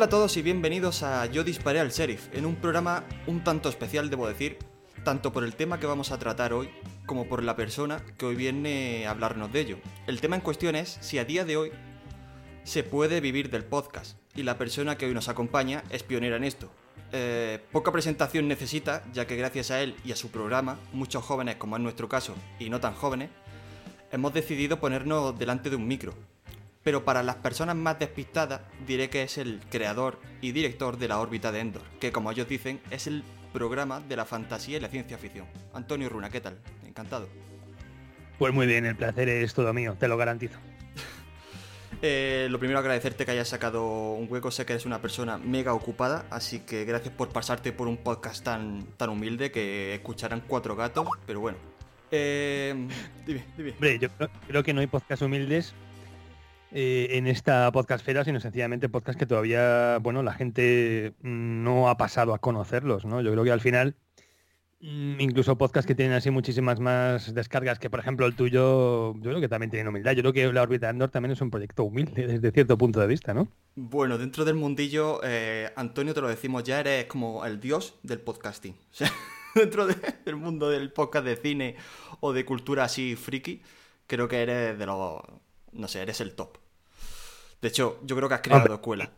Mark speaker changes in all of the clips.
Speaker 1: Hola a todos y bienvenidos a Yo disparé al sheriff, en un programa un tanto especial, debo decir, tanto por el tema que vamos a tratar hoy como por la persona que hoy viene a hablarnos de ello. El tema en cuestión es si a día de hoy se puede vivir del podcast, y la persona que hoy nos acompaña es pionera en esto. Eh, poca presentación necesita, ya que gracias a él y a su programa, muchos jóvenes, como es nuestro caso, y no tan jóvenes, hemos decidido ponernos delante de un micro, pero para las personas más despistadas diré que es el creador y director de la órbita de Endor, que como ellos dicen es el programa de la fantasía y la ciencia ficción. Antonio Runa, ¿qué tal? Encantado.
Speaker 2: Pues muy bien, el placer es todo mío, te lo garantizo.
Speaker 1: Eh, lo primero agradecerte que hayas sacado un hueco, sé que eres una persona mega ocupada, así que gracias por pasarte por un podcast tan, tan humilde que escucharán cuatro gatos, pero bueno. Eh,
Speaker 2: dime, dime. Hombre, yo creo que no hay podcast humildes eh, en esta podcastfera, sino sencillamente podcast que todavía, bueno, la gente no ha pasado a conocerlos, ¿no? Yo creo que al final, mm, incluso podcasts que tienen así muchísimas más descargas que, por ejemplo, el tuyo, yo creo que también tienen humildad. Yo creo que la órbita Andor también es un proyecto humilde desde cierto punto de vista, ¿no?
Speaker 1: Bueno, dentro del mundillo, eh, Antonio, te lo decimos ya, eres como el dios del podcasting. Dentro del mundo del podcast de cine o de cultura así friki, creo que eres de los no sé, eres el top. De hecho, yo creo que has creado escuela.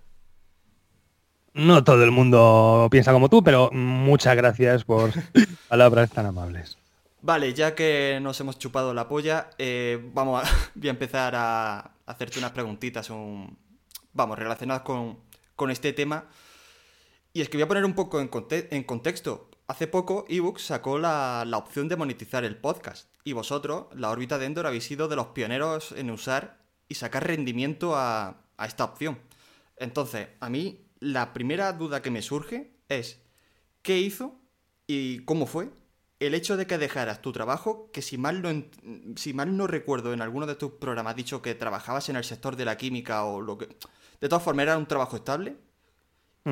Speaker 2: No todo el mundo piensa como tú, pero muchas gracias por palabras tan amables.
Speaker 1: Vale, ya que nos hemos chupado la polla, eh, vamos a, voy a empezar a hacerte unas preguntitas, un, vamos, relacionadas con, este tema. Y es que voy a poner un poco en, en contexto. Hace poco, eBooks sacó la, la, opción de monetizar el podcast. Y vosotros, la órbita de Endor, habéis sido de los pioneros en usar y sacar rendimiento a, esta opción. Entonces, a mí la primera duda que me surge es, ¿qué hizo y cómo fue el hecho de que dejaras tu trabajo, que si mal no, si mal no recuerdo, en alguno de tus programas has dicho que trabajabas en el sector de la química o lo que... De todas formas, era un trabajo estable.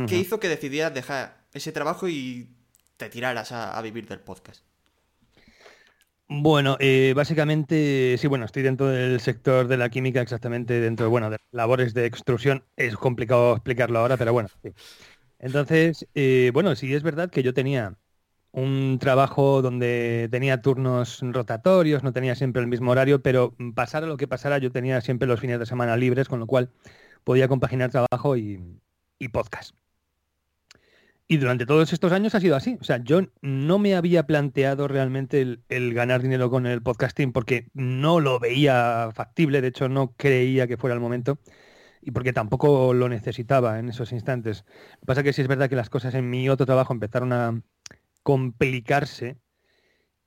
Speaker 1: ¿Qué hizo que decidieras dejar ese trabajo y te tiraras a vivir del podcast?
Speaker 2: Bueno, eh, básicamente, sí, bueno, estoy dentro del sector de la química, exactamente dentro de, bueno, de labores de extrusión. Es complicado explicarlo ahora, pero bueno, sí. Entonces, eh, bueno, sí es verdad que yo tenía un trabajo donde tenía turnos rotatorios, no tenía siempre el mismo horario, pero pasara lo que pasara, yo tenía siempre los fines de semana libres, con lo cual podía compaginar trabajo y podcast. Y durante todos estos años ha sido así. O sea, yo no me había planteado realmente el, ganar dinero con el podcasting porque no lo veía factible, de hecho no creía que fuera el momento y porque tampoco lo necesitaba en esos instantes. Lo que pasa es que sí es verdad que las cosas en mi otro trabajo empezaron a complicarse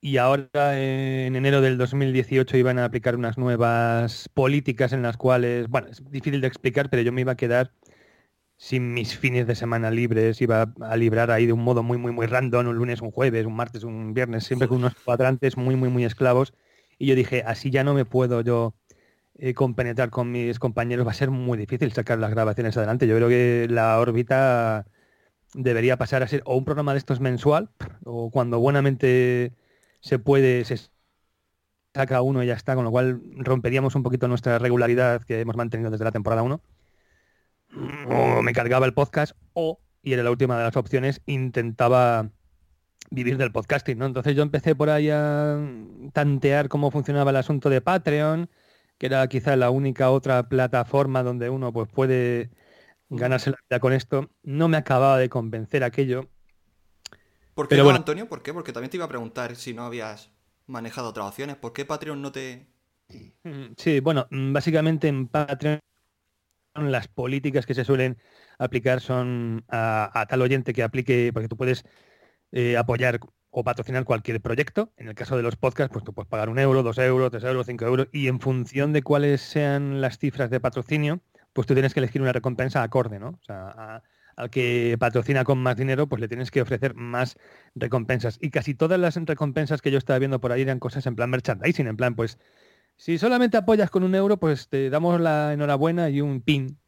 Speaker 2: y ahora en enero del 2018 iban a aplicar unas nuevas políticas en las cuales, bueno, es difícil de explicar, pero yo me iba a quedar sin mis fines de semana libres, iba a librar ahí de un modo muy, muy, muy random, un lunes, un jueves, un martes, un viernes, siempre con unos cuadrantes muy, muy, muy esclavos. Y yo dije, así ya no me puedo yo eh, compenetrar con mis compañeros, va a ser muy difícil sacar las grabaciones adelante. Yo creo que la órbita debería pasar a ser o un programa de estos mensual, o cuando buenamente se puede, se saca uno y ya está, con lo cual romperíamos un poquito nuestra regularidad que hemos mantenido desde la temporada 1 o me cargaba el podcast o, y era la última de las opciones, intentaba vivir del podcasting, ¿no? Entonces yo empecé por ahí a tantear cómo funcionaba el asunto de Patreon, que era quizá la única otra plataforma donde uno pues puede ganarse la vida con esto. No me acababa de convencer aquello.
Speaker 1: ¿Por qué, bueno, Antonio? ¿Por qué? Porque también te iba a preguntar si no habías manejado otras opciones. ¿Por qué Patreon no te...?
Speaker 2: Sí, bueno, básicamente en Patreon las políticas que se suelen aplicar son a, tal oyente que aplique, porque tú puedes eh, apoyar o patrocinar cualquier proyecto. En el caso de los podcasts, pues tú puedes pagar un euro, dos euros, tres euros, cinco euros, y en función de cuáles sean las cifras de patrocinio, pues tú tienes que elegir una recompensa acorde, ¿no? O sea, al que patrocina con más dinero, pues le tienes que ofrecer más recompensas. Y casi todas las recompensas que yo estaba viendo por ahí eran cosas en plan merchandising, en plan, pues si solamente apoyas con un euro, pues te damos la enhorabuena y un pin.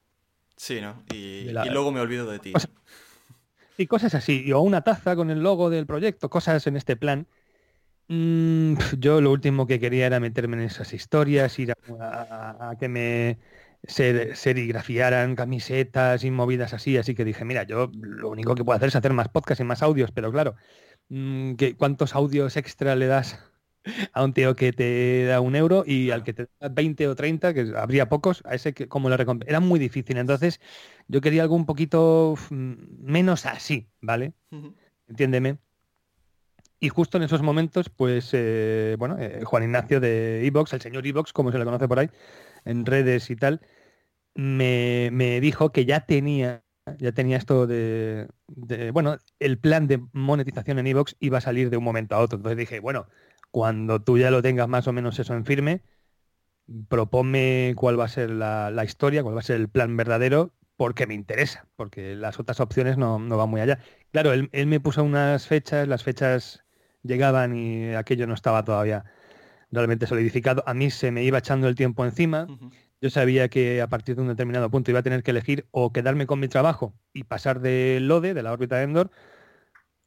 Speaker 1: Sí, ¿no? Y, luego me olvido de ti.
Speaker 2: y cosas así. O una taza con el logo del proyecto, cosas en este plan. Mm, yo lo último que quería era meterme en esas historias, ir a, que me serigrafiaran camisetas y movidas así, así que dije, mira, yo lo único que puedo hacer es hacer más podcasts y más audios, pero claro, mm, ¿cuántos audios extra le das a un tío que te da un euro y al que te da 20 o 30, que habría pocos, a ese que como le recompensa. Era muy difícil. Entonces, yo quería algo un poquito menos así, ¿vale? Entiéndeme. Y justo en esos momentos, pues, eh, bueno, eh, Juan Ignacio de Evox, el señor Evox, como se le conoce por ahí, en redes y tal, me, dijo que ya tenía, ya tenía esto de, bueno, el plan de monetización en Evox iba a salir de un momento a otro. Entonces dije, bueno, cuando tú ya lo tengas más o menos eso en firme, propone cuál va a ser la, historia, cuál va a ser el plan verdadero, porque me interesa, porque las otras opciones no, van muy allá. Claro, él, me puso unas fechas, las fechas llegaban y aquello no estaba todavía realmente solidificado. A mí se me iba echando el tiempo encima. Yo sabía que a partir de un determinado punto iba a tener que elegir o quedarme con mi trabajo y pasar del LODE, de la órbita de Endor,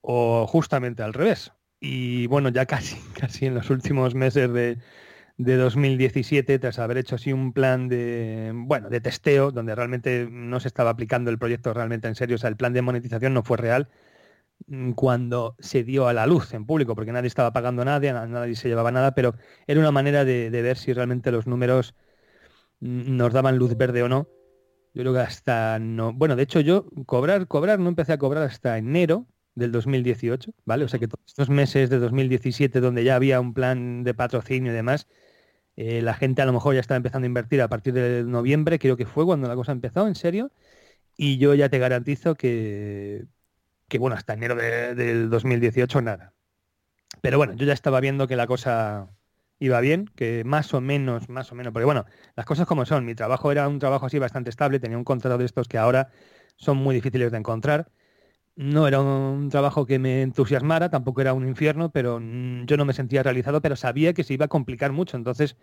Speaker 2: o justamente al revés, y bueno, ya casi, casi en los últimos meses de, 2017, tras haber hecho así un plan de, bueno, de testeo, donde realmente no se estaba aplicando el proyecto realmente en serio, o sea, el plan de monetización no fue real mm, cuando se dio a la luz en público, porque nadie estaba pagando nada, nadie se llevaba nada, pero era una manera de, de ver si realmente los números mm, nos daban luz verde o no. Yo creo que hasta no. Bueno, de hecho yo cobrar, cobrar, no empecé a cobrar hasta enero, del 2018, ¿vale? O sea que todos estos meses de 2017 donde ya había un plan de patrocinio y demás, eh, la gente a lo mejor ya estaba empezando a invertir a partir de noviembre, creo que fue cuando la cosa empezó, en serio, y yo ya te garantizo que, que bueno, hasta enero del 2018 nada. Pero bueno, yo ya estaba viendo que la cosa iba bien, que más o menos, más o menos, porque bueno, las cosas como son, mi trabajo era un trabajo así bastante estable, tenía un contrato de estos que ahora son muy difíciles de encontrar no era un trabajo que me entusiasmara, tampoco era un infierno, pero mm, yo no me sentía realizado, pero sabía que se iba a complicar mucho. Entonces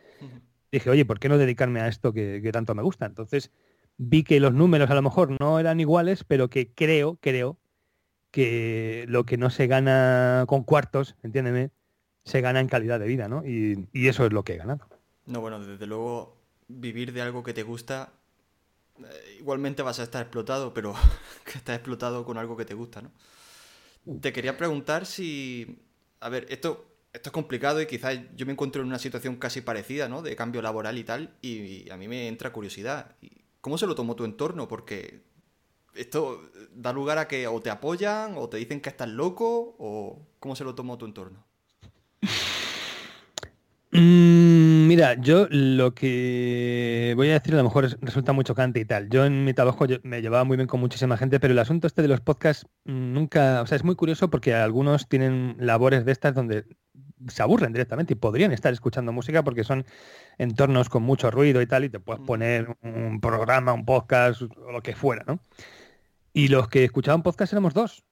Speaker 2: dije, oye, ¿por qué no dedicarme a esto que, tanto me gusta? Entonces vi que los números a lo mejor no eran iguales, pero que creo, creo que lo que no se gana con cuartos, entiéndeme, se gana en calidad de vida, ¿no? Y, y eso es lo que he ganado.
Speaker 1: No, bueno, desde luego vivir de algo que te gusta igualmente vas a estar explotado, pero que estás explotado con algo que te gusta, ¿no? Te quería preguntar si... A ver, esto, esto es complicado y quizás yo me encuentro en una situación casi parecida, ¿no? De cambio laboral y tal, y, a mí me entra curiosidad. ¿Cómo se lo tomó tu entorno? Porque esto da lugar a que o te apoyan o te dicen que estás loco o cómo se lo tomó tu entorno.
Speaker 2: Mm, mira, yo lo que voy a decir a lo mejor resulta muy chocante y tal. Yo en mi trabajo me llevaba muy bien con muchísima gente, pero el asunto este de los podcasts mm, nunca, o sea, es muy curioso porque algunos tienen labores de estas donde se aburren directamente y podrían estar escuchando música porque son entornos con mucho ruido y tal y te puedes mm. poner un programa, un podcast o lo que fuera, ¿no? Y los que escuchaban podcast éramos dos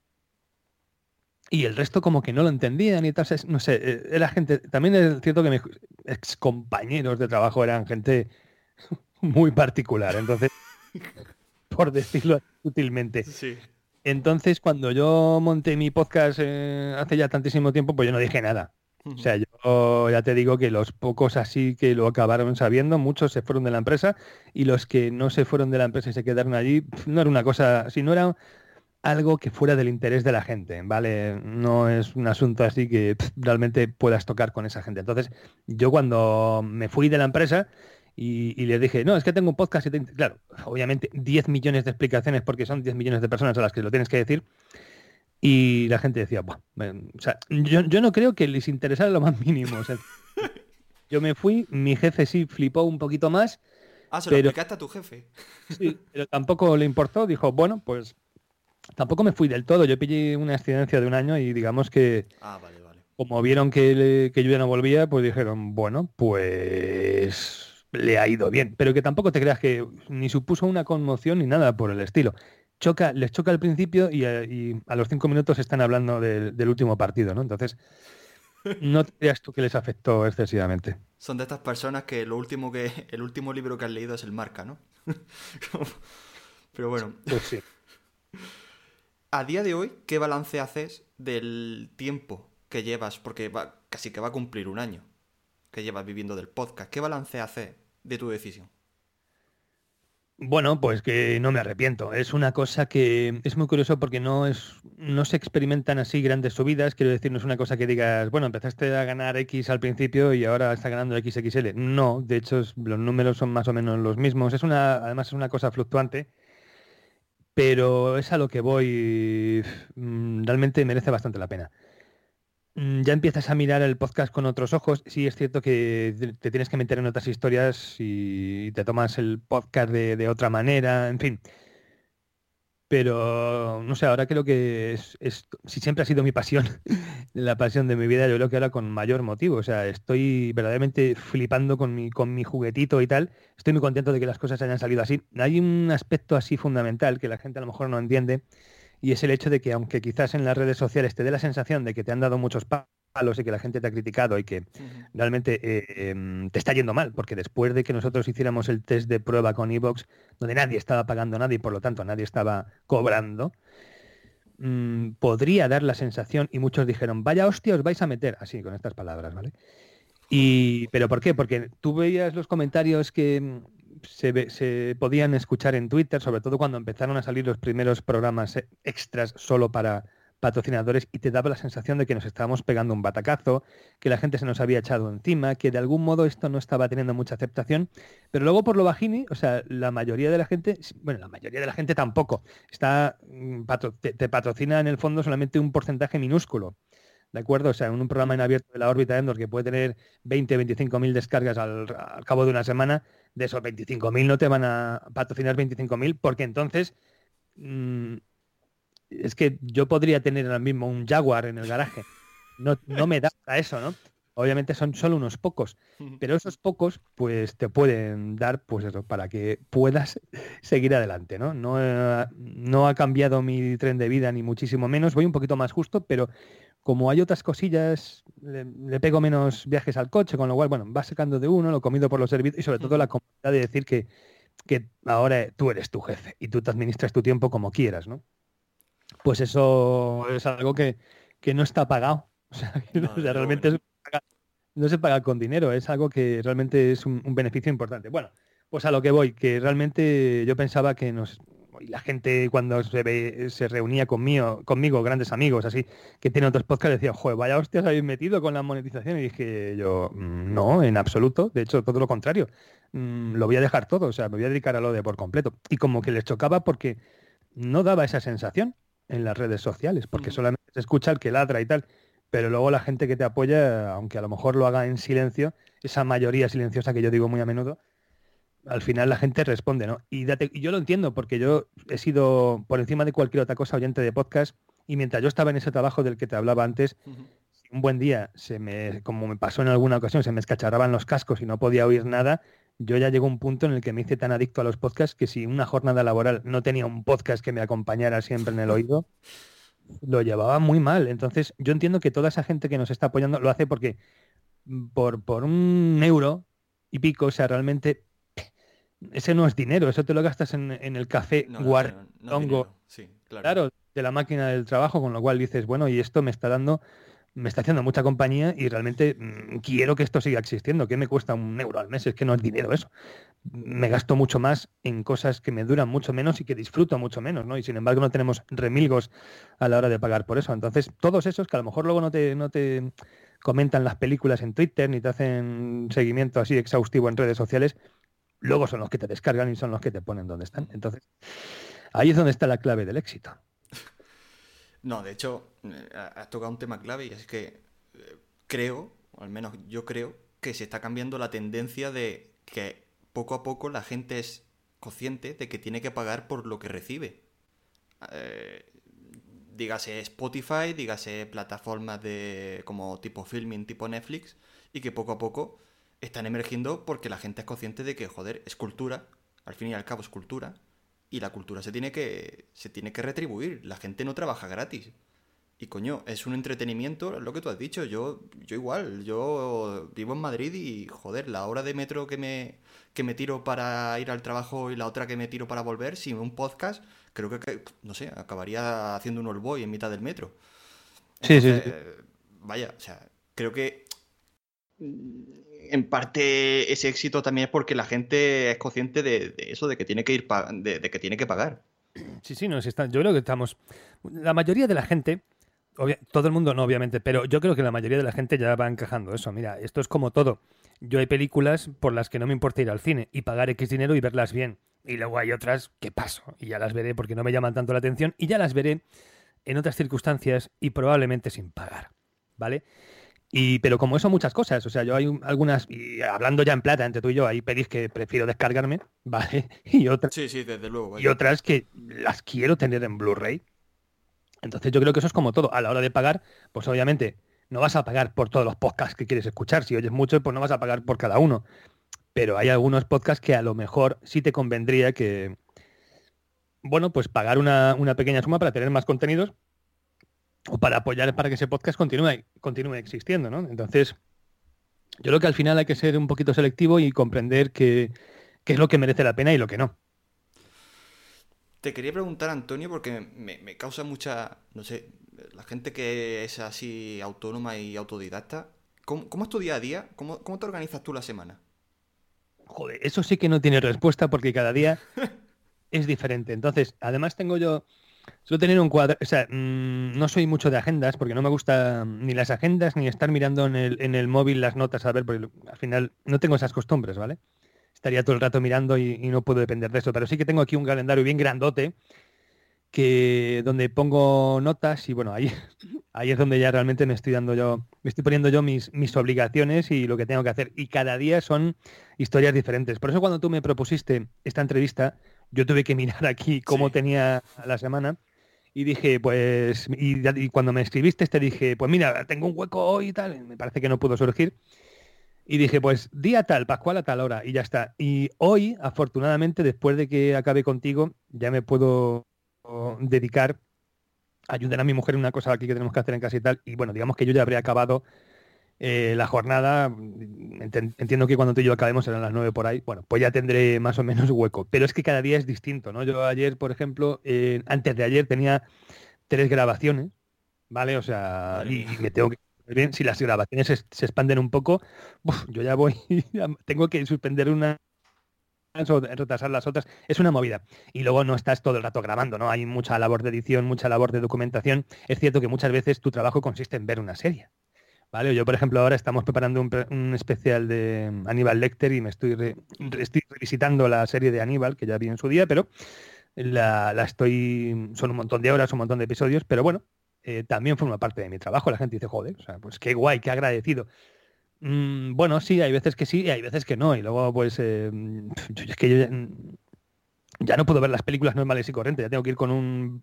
Speaker 2: y el resto como que no lo entendían y tal, no sé, eh, era gente, también es cierto que mis ex compañeros de trabajo eran gente muy particular, entonces, por decirlo útilmente. Entonces, cuando yo monté mi podcast eh, hace ya tantísimo tiempo, pues yo no dije nada. O sea, yo ya te digo que los pocos así que lo acabaron sabiendo, muchos se fueron de la empresa y los que no se fueron de la empresa y se quedaron allí, no era una cosa, si no era algo que fuera del interés de la gente, ¿vale? No es un asunto así que realmente puedas tocar con esa gente. Entonces, yo cuando me fui de la empresa y, les dije, no, es que tengo un podcast y claro, obviamente 10 millones de explicaciones porque son 10 millones de personas a las que lo tienes que decir. Y la gente decía, o sea, yo, no creo que les interesara lo más mínimo. yo me fui, mi jefe sí flipó un poquito más.
Speaker 1: Ah, se lo explicaste a tu jefe.
Speaker 2: Sí, pero tampoco le importó. Dijo, bueno, pues Tampoco me fui del todo, yo pillé una excedencia de un año y digamos que
Speaker 1: ah, vale, vale.
Speaker 2: como vieron que, yo ya no volvía, pues dijeron, bueno, pues le ha ido bien. Pero que tampoco te creas que ni supuso una conmoción ni nada por el estilo. Choca, les choca al principio y a, los cinco minutos están hablando del último partido, ¿no? Entonces, no te creas tú que les afectó excesivamente.
Speaker 1: Son de estas personas que lo último que, el último libro que han leído es el marca, ¿no? Pero bueno.
Speaker 2: Pues sí
Speaker 1: a día de hoy, ¿qué balance haces del tiempo que llevas? Porque va, casi que va a cumplir un año que llevas viviendo del podcast. ¿Qué balance haces de tu decisión?
Speaker 2: Bueno, pues que no me arrepiento. Es una cosa que es muy curioso porque no es, no se experimentan así grandes subidas. Quiero decir, no es una cosa que digas, bueno, empezaste a ganar X al principio y ahora está ganando XXL. No, de hecho los números son más o menos los mismos. Es una, además es una cosa fluctuante, pero es a lo que voy. Mm, realmente merece bastante la pena. Mm, ya empiezas a mirar el podcast con otros ojos. Sí, es cierto que te tienes que meter en otras historias y te tomas el podcast de, otra manera, en fin. Pero, no sé, ahora creo que es, si siempre ha sido mi pasión, la pasión de mi vida, yo creo que ahora con mayor motivo. O sea, estoy verdaderamente flipando con mi, con mi juguetito y tal. Estoy muy contento de que las cosas hayan salido así. Hay un aspecto así fundamental que la gente a lo mejor no entiende y es el hecho de que aunque quizás en las redes sociales te dé la sensación de que te han dado muchos palos y que la gente te ha criticado y que realmente eh, em, te está yendo mal, porque después de que nosotros hiciéramos el test de prueba con Evox, donde nadie estaba pagando nada y por lo tanto nadie estaba cobrando, mm, podría dar la sensación, y muchos dijeron, vaya hostia, os vais a meter, así con estas palabras, ¿vale? Y, ¿Pero por qué? Porque tú veías los comentarios que, se, podían escuchar en Twitter, sobre todo cuando empezaron a salir los primeros programas e, extras solo para patrocinadores y te daba la sensación de que nos estábamos pegando un batacazo, que la gente se nos había echado encima, que de algún modo esto no estaba teniendo mucha aceptación, pero luego por lo bajini, o sea, la mayoría de la gente, bueno, la mayoría de la gente tampoco, está mm, te patrocina en el fondo solamente un porcentaje minúsculo. ¿de acuerdo? O sea, en un programa en abierto de la órbita Endor que puede tener 20, 25 mil descargas al, cabo de una semana, de esos 25 mil no te van a patrocinar 25 mil porque entonces mm, es que yo podría tener ahora mismo un Jaguar en el garaje. No, no me da para eso, ¿no? Obviamente son solo unos pocos, pero esos pocos pues te pueden dar pues eso, para que puedas seguir adelante, ¿no? No, no ha cambiado mi tren de vida ni muchísimo menos, voy un poquito más justo, pero como hay otras cosillas, le, pego menos viajes al coche, con lo cual, bueno, va sacando de uno, lo comido por los servicios y sobre todo la comodidad de decir que, que ahora tú eres tu jefe y tú te administras tu tiempo como quieras, ¿no? Pues eso es algo que, no está pagado. O sea, realmente no se paga con dinero, es algo que realmente es un, un beneficio importante. Bueno, pues a lo que voy, que realmente yo pensaba que nos, la gente cuando se, se reunía conmigo, conmigo, grandes amigos, así, que tienen otros podcasts, decía, joder, vaya hostias habéis metido con la monetización. Y dije yo, mm, no, en absoluto. De hecho, todo lo contrario. Mm, lo voy a dejar todo, o sea, me voy a dedicar a lo de por completo. Y como que les chocaba porque no daba esa sensación en las redes sociales, porque mm. solamente se escucha el que ladra y tal. Pero luego la gente que te apoya, aunque a lo mejor lo haga en silencio, esa mayoría silenciosa que yo digo muy a menudo, al final la gente responde, ¿no? Y, yo lo entiendo, porque yo he sido, por encima de cualquier otra cosa, oyente de podcast, y mientras yo estaba en ese trabajo del que te hablaba antes, un buen día, se me, como me pasó en alguna ocasión, se me escacharraban los cascos y no podía oír nada, yo ya llegó un punto en el que me hice tan adicto a los podcasts que si una jornada laboral no tenía un podcast que me acompañara siempre en el oído, lo llevaba muy mal. Entonces, yo entiendo que toda esa gente que nos está apoyando lo hace porque por, por un euro y pico, o sea, realmente ese no es dinero, eso te lo gastas en, el café no, claro. de la máquina del trabajo, con lo cual dices, bueno, y esto me está dando, me está haciendo mucha compañía y realmente mm, quiero que esto siga existiendo. ¿Qué me cuesta un euro al mes? Es que no es dinero eso. Me gasto mucho más en cosas que me duran mucho menos y que disfruto mucho menos, ¿no? Y sin embargo no tenemos remilgos a la hora de pagar por eso. Entonces, todos esos que a lo mejor luego no te, no te comentan las películas en Twitter ni te hacen seguimiento así exhaustivo en redes sociales, luego son los que te descargan y son los que te ponen donde están. Entonces, ahí es donde está la clave del éxito.
Speaker 1: No, de hecho, eh, has tocado un tema clave y es que eh, creo, o al menos yo creo, que se está cambiando la tendencia de que poco a poco la gente es consciente de que tiene que pagar por lo que recibe. Eh, dígase Spotify, dígase plataformas de como tipo filming, tipo Netflix, y que poco a poco están emergiendo porque la gente es consciente de que, joder, es cultura, al fin y al cabo es cultura, y la cultura se tiene que, se tiene que retribuir, la gente no trabaja gratis. Y coño, es un entretenimiento, lo que tú has dicho, yo, yo igual, yo vivo en Madrid y joder, la hora de metro que me, que me tiro para ir al trabajo y la otra que me tiro para volver, sin un podcast, creo que, no sé, acabaría haciendo un all boy en mitad del metro.
Speaker 2: sí, sí.
Speaker 1: Vaya, o sea, creo que en parte ese éxito también es porque la gente es consciente de, eso, de que tiene que ir de, que tiene que pagar.
Speaker 2: Sí, sí, no, está, yo creo que estamos. La mayoría de la gente, todo el mundo no, obviamente, pero yo creo que la mayoría de la gente ya va encajando eso. Mira, esto es como todo. Yo hay películas por las que no me importa ir al cine y pagar X dinero y verlas bien. Y luego hay otras que paso y ya las veré porque no me llaman tanto la atención y ya las veré en otras circunstancias y probablemente sin pagar. ¿Vale? Y, pero como eso, muchas cosas. O sea, yo hay algunas, y hablando ya en plata entre tú y yo, hay pelis que prefiero descargarme, ¿vale? Y otras,
Speaker 1: sí, sí, desde luego.
Speaker 2: Y otras que las quiero tener en Blu-ray. Entonces yo creo que eso es como todo. A la hora de pagar, pues obviamente no vas a pagar por todos los podcasts que quieres escuchar. Si oyes mucho, pues no vas a pagar por cada uno. Pero hay algunos podcasts que a lo mejor sí te convendría que, bueno, pues pagar una, una pequeña suma para tener más contenidos o para apoyar para que ese podcast continúe, continúe existiendo, ¿no? Entonces, yo creo que al final hay que ser un poquito selectivo y comprender qué es lo que merece la pena y lo que no.
Speaker 1: Te quería preguntar, Antonio, porque me, causa mucha, no sé, la gente que es así autónoma y autodidacta, ¿cómo, es tu día a día? ¿Cómo, ¿Cómo te organizas tú la semana?
Speaker 2: Joder, eso sí que no tiene respuesta porque cada día es diferente. Entonces, además tengo yo Suelo tener un cuadro, o sea, mm, no soy mucho de agendas porque no me gusta ni las agendas ni estar mirando en el, en el móvil las notas a ver, porque al final no tengo esas costumbres, ¿vale? Estaría todo el rato mirando y, no puedo depender de eso, pero sí que tengo aquí un calendario bien grandote que donde pongo notas y bueno, ahí, ahí es donde ya realmente me estoy dando yo, me estoy poniendo yo mis, mis obligaciones y lo que tengo que hacer. Y cada día son historias diferentes. Por eso cuando tú me propusiste esta entrevista, yo tuve que mirar aquí cómo tenía la semana y dije, pues, y, cuando me escribiste te dije, pues mira, tengo un hueco hoy y tal, me parece que no pudo surgir. Y dije, pues día tal, Pascual a tal hora, y ya está. Y hoy, afortunadamente, después de que acabe contigo, ya me puedo dedicar a ayudar a mi mujer en una cosa aquí que tenemos que hacer en casa y tal. Y bueno, digamos que yo ya habría acabado eh, la jornada, entiendo que cuando tú y yo acabemos serán las nueve por ahí, bueno, pues ya tendré más o menos hueco. Pero es que cada día es distinto, ¿no? Yo ayer, por ejemplo, eh, antes de ayer tenía tres grabaciones, ¿vale? O sea, y, me tengo que... Bien, si las grabaciones se, expanden un poco, yo ya voy, tengo que suspender una o retrasar las otras, es una movida. Y luego no estás todo el rato grabando, ¿no? Hay mucha labor de edición, mucha labor de documentación. Es cierto que muchas veces tu trabajo consiste en ver una serie. Vale, yo por ejemplo ahora estamos preparando un, especial de Aníbal Lecter y me estoy, revisitando la serie de Aníbal, que ya vi en su día, pero la, estoy, son un montón de horas, un montón de episodios, pero bueno, eh, también forma parte de mi trabajo. La gente dice, joder, o sea, pues qué guay, qué agradecido. Mm, bueno, sí, hay veces que sí y hay veces que no. Y luego, pues, eh, es que yo ya, no puedo ver las películas normales y corrientes, ya tengo que ir con un,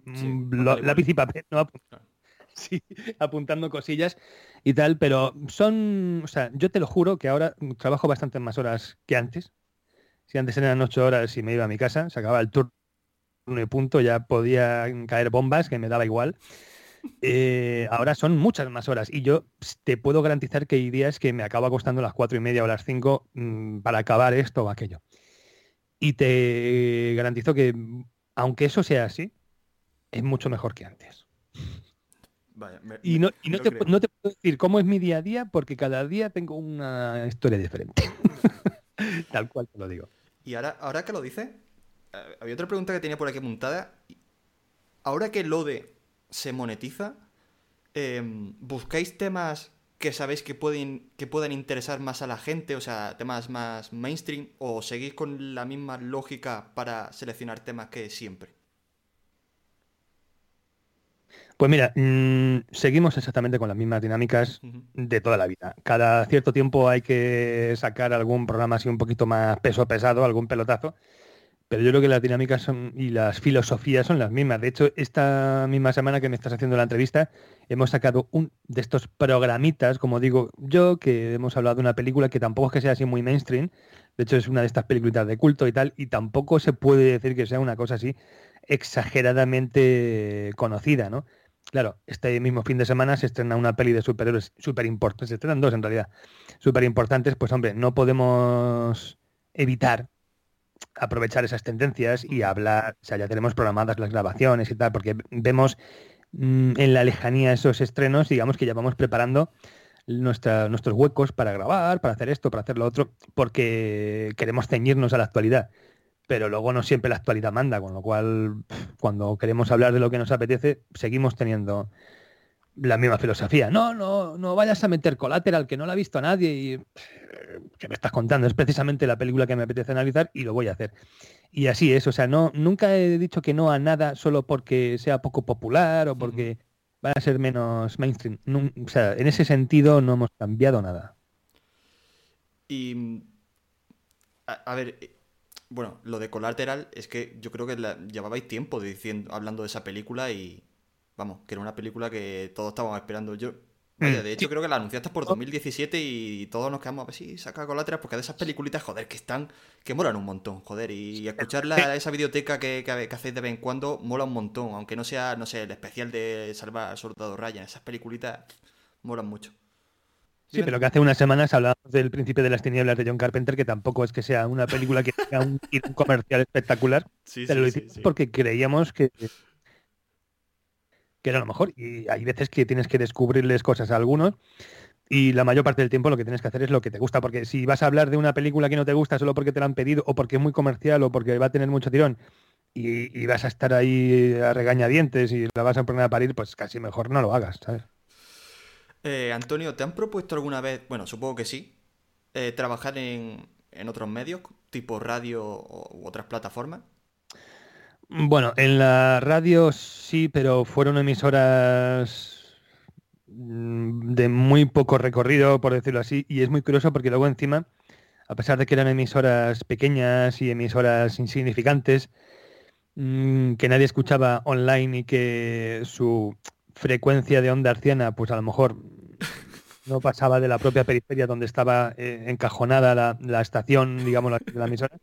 Speaker 2: lápiz y papel, ¿no? Sí, apuntando cosillas y tal, pero son, o sea, yo te lo juro que ahora trabajo bastante más horas que antes. Si antes eran ocho horas y me iba a mi casa, se acababa el turno y punto, ya podía caer bombas, que me daba igual. Eh, ahora son muchas más horas y yo te puedo garantizar que hay días que me acaba costando las cuatro y media o las cinco mm, para acabar esto o aquello. Y te garantizo que, aunque eso sea así, es mucho mejor que antes y no, te, puedo decir cómo es mi día a día porque cada día tengo una historia diferente. Tal cual te lo digo.
Speaker 1: Y ahora, ahora que lo dices, eh, había otra pregunta que tenía por aquí montada. Ahora que Lode se monetiza, em, ¿buscáis temas que sabéis que pueden, que puedan interesar más a la gente? O sea, temas más mainstream, o seguís con la misma lógica para seleccionar temas que siempre?
Speaker 2: Pues mira, mm, seguimos exactamente con las mismas dinámicas de toda la vida. Cada cierto tiempo hay que sacar algún programa así un poquito más peso pesado, algún pelotazo, pero yo creo que las dinámicas son, y las filosofías son las mismas. De hecho, esta misma semana que me estás haciendo la entrevista, hemos sacado un de estos programitas, como digo yo, que hemos hablado de una película que tampoco es que sea así muy mainstream, de hecho es una de estas películas de culto y tal, y tampoco se puede decir que sea una cosa así exageradamente conocida, ¿no? Claro, este mismo fin de semana se estrena una peli de superhéroes súper importantes, se estrenan dos en realidad, súper importantes, pues hombre, no podemos evitar aprovechar esas tendencias y hablar, o sea, ya tenemos programadas las grabaciones y tal, porque vemos mm, en la lejanía esos estrenos, digamos que ya vamos preparando nuestros huecos para grabar, para hacer esto, para hacer lo otro, porque queremos ceñirnos a la actualidad. Pero luego no siempre la actualidad manda, con lo cual cuando queremos hablar de lo que nos apetece, seguimos teniendo la misma filosofía. No, no, no vayas a meter Collateral, que no la ha visto nadie y que me estás contando. Es precisamente la película que me apetece analizar y lo voy a hacer. Y así es, o sea, no, nunca he dicho que no a nada solo porque sea poco popular o porque va a ser menos mainstream. o sea, en ese sentido no hemos cambiado nada.
Speaker 1: Y, a, ver, eh, bueno, lo de Collateral es que yo creo que llevabais tiempo diciendo, hablando de esa película y, vamos, que era una película que todos estábamos esperando. Yo, vaya, mm. de hecho creo que la anunciaste por 2017 y todos nos quedamos a ver si saca Collateral porque de esas peliculitas, joder, que están, que molan un montón, joder, y escuchar esa videoteca que, que, hacéis de vez en cuando mola un montón, aunque no sea, no sé, el especial de Salvar al Soldado Ryan, esas peliculitas molan mucho.
Speaker 2: Sí, pero que hace unas semanas hablábamos del Príncipe de las Tinieblas de John Carpenter, que tampoco es que sea una película que tenga un, comercial espectacular, sí, pero lo hicimos porque creíamos que, que era lo mejor. Y hay veces que tienes que descubrirles cosas a algunos y la mayor parte del tiempo lo que tienes que hacer es lo que te gusta, porque si vas a hablar de una película que no te gusta solo porque te la han pedido o porque es muy comercial o porque va a tener mucho tirón y, vas a estar ahí a regañadientes y la vas a poner a parir, pues casi mejor no lo hagas, ¿sabes?
Speaker 1: Eh, Antonio, ¿te han propuesto alguna vez, bueno, supongo que sí, eh, trabajar en, en otros medios, tipo radio u otras plataformas?
Speaker 2: Bueno, en la radio sí, pero fueron emisoras mm, de muy poco recorrido, por decirlo así, y es muy curioso porque luego encima, a pesar de que eran emisoras pequeñas y emisoras insignificantes, mm, que nadie escuchaba online y que su frecuencia de onda arciana, pues a lo mejor no pasaba de la propia periferia donde estaba eh, encajonada la, estación, digamos, de la emisora.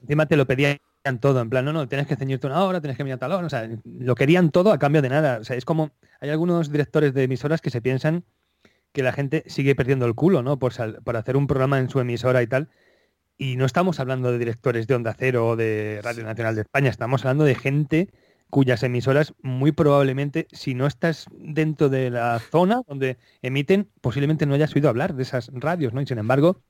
Speaker 2: Encima te lo pedían todo, en plan, no, no, tienes que ceñirte una hora, tienes que mirar tal hora, o sea, lo querían todo a cambio de nada. O sea, es como, hay algunos directores de emisoras que se piensan que la gente sigue perdiendo el culo, ¿no? Por, por hacer un programa en su emisora y tal. Y no estamos hablando de directores de Onda Cero o de Radio Nacional de España, estamos hablando de gente cuyas emisoras muy probablemente, si no estás dentro de la zona donde emiten, posiblemente no hayas oído hablar de esas radios, ¿no? Y sin embargo,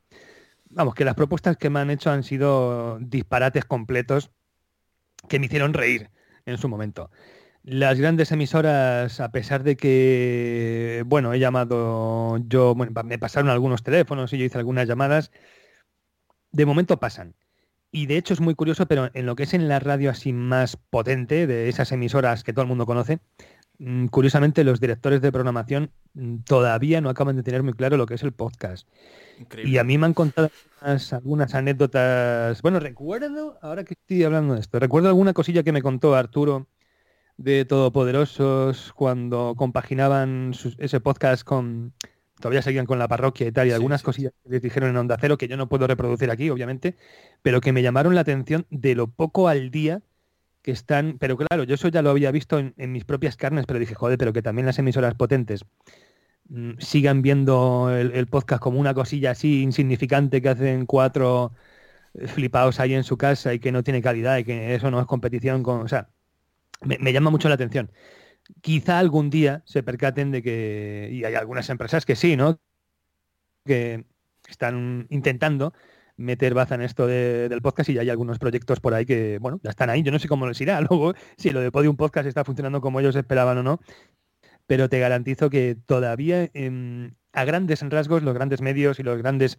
Speaker 2: vamos, que las propuestas que me han hecho han sido disparates completos que me hicieron reír en su momento. Las grandes emisoras, a pesar de que, bueno, he llamado, yo, me pasaron algunos teléfonos y yo hice algunas llamadas, de momento pasan. Y de hecho es muy curioso, pero en lo que es en la radio así más potente, de esas emisoras que todo el mundo conoce, mm, curiosamente los directores de programación mm, todavía no acaban de tener muy claro lo que es el podcast. Y a mí me han contado algunas, anécdotas. Bueno, recuerdo, ahora que estoy hablando de esto, recuerdo alguna cosilla que me contó Arturo de Todopoderosos cuando compaginaban ese podcast con. Todavía seguían con la parroquia y tal, y algunas cosillas que les dijeron en Onda Cero que yo no puedo reproducir aquí, obviamente, pero que me llamaron la atención de lo poco al día que están. Pero claro, yo eso ya lo había visto en, en mis propias carnes, pero dije, joder, pero que también las emisoras potentes Mm, sigan viendo el, podcast como una cosilla así insignificante que hacen cuatro eh, flipados ahí en su casa y que no tiene calidad y que eso no es competición con... O sea, me, llama mucho la atención. Quizá algún día se percaten de que, y hay algunas empresas que sí, ¿no? Que están intentando meter baza en esto del podcast y ya hay algunos proyectos por ahí que, bueno, ya están ahí. Yo no sé cómo les irá luego, si lo de Podium Podcast está funcionando como ellos esperaban o no, pero te garantizo que todavía a grandes rasgos los grandes medios y los grandes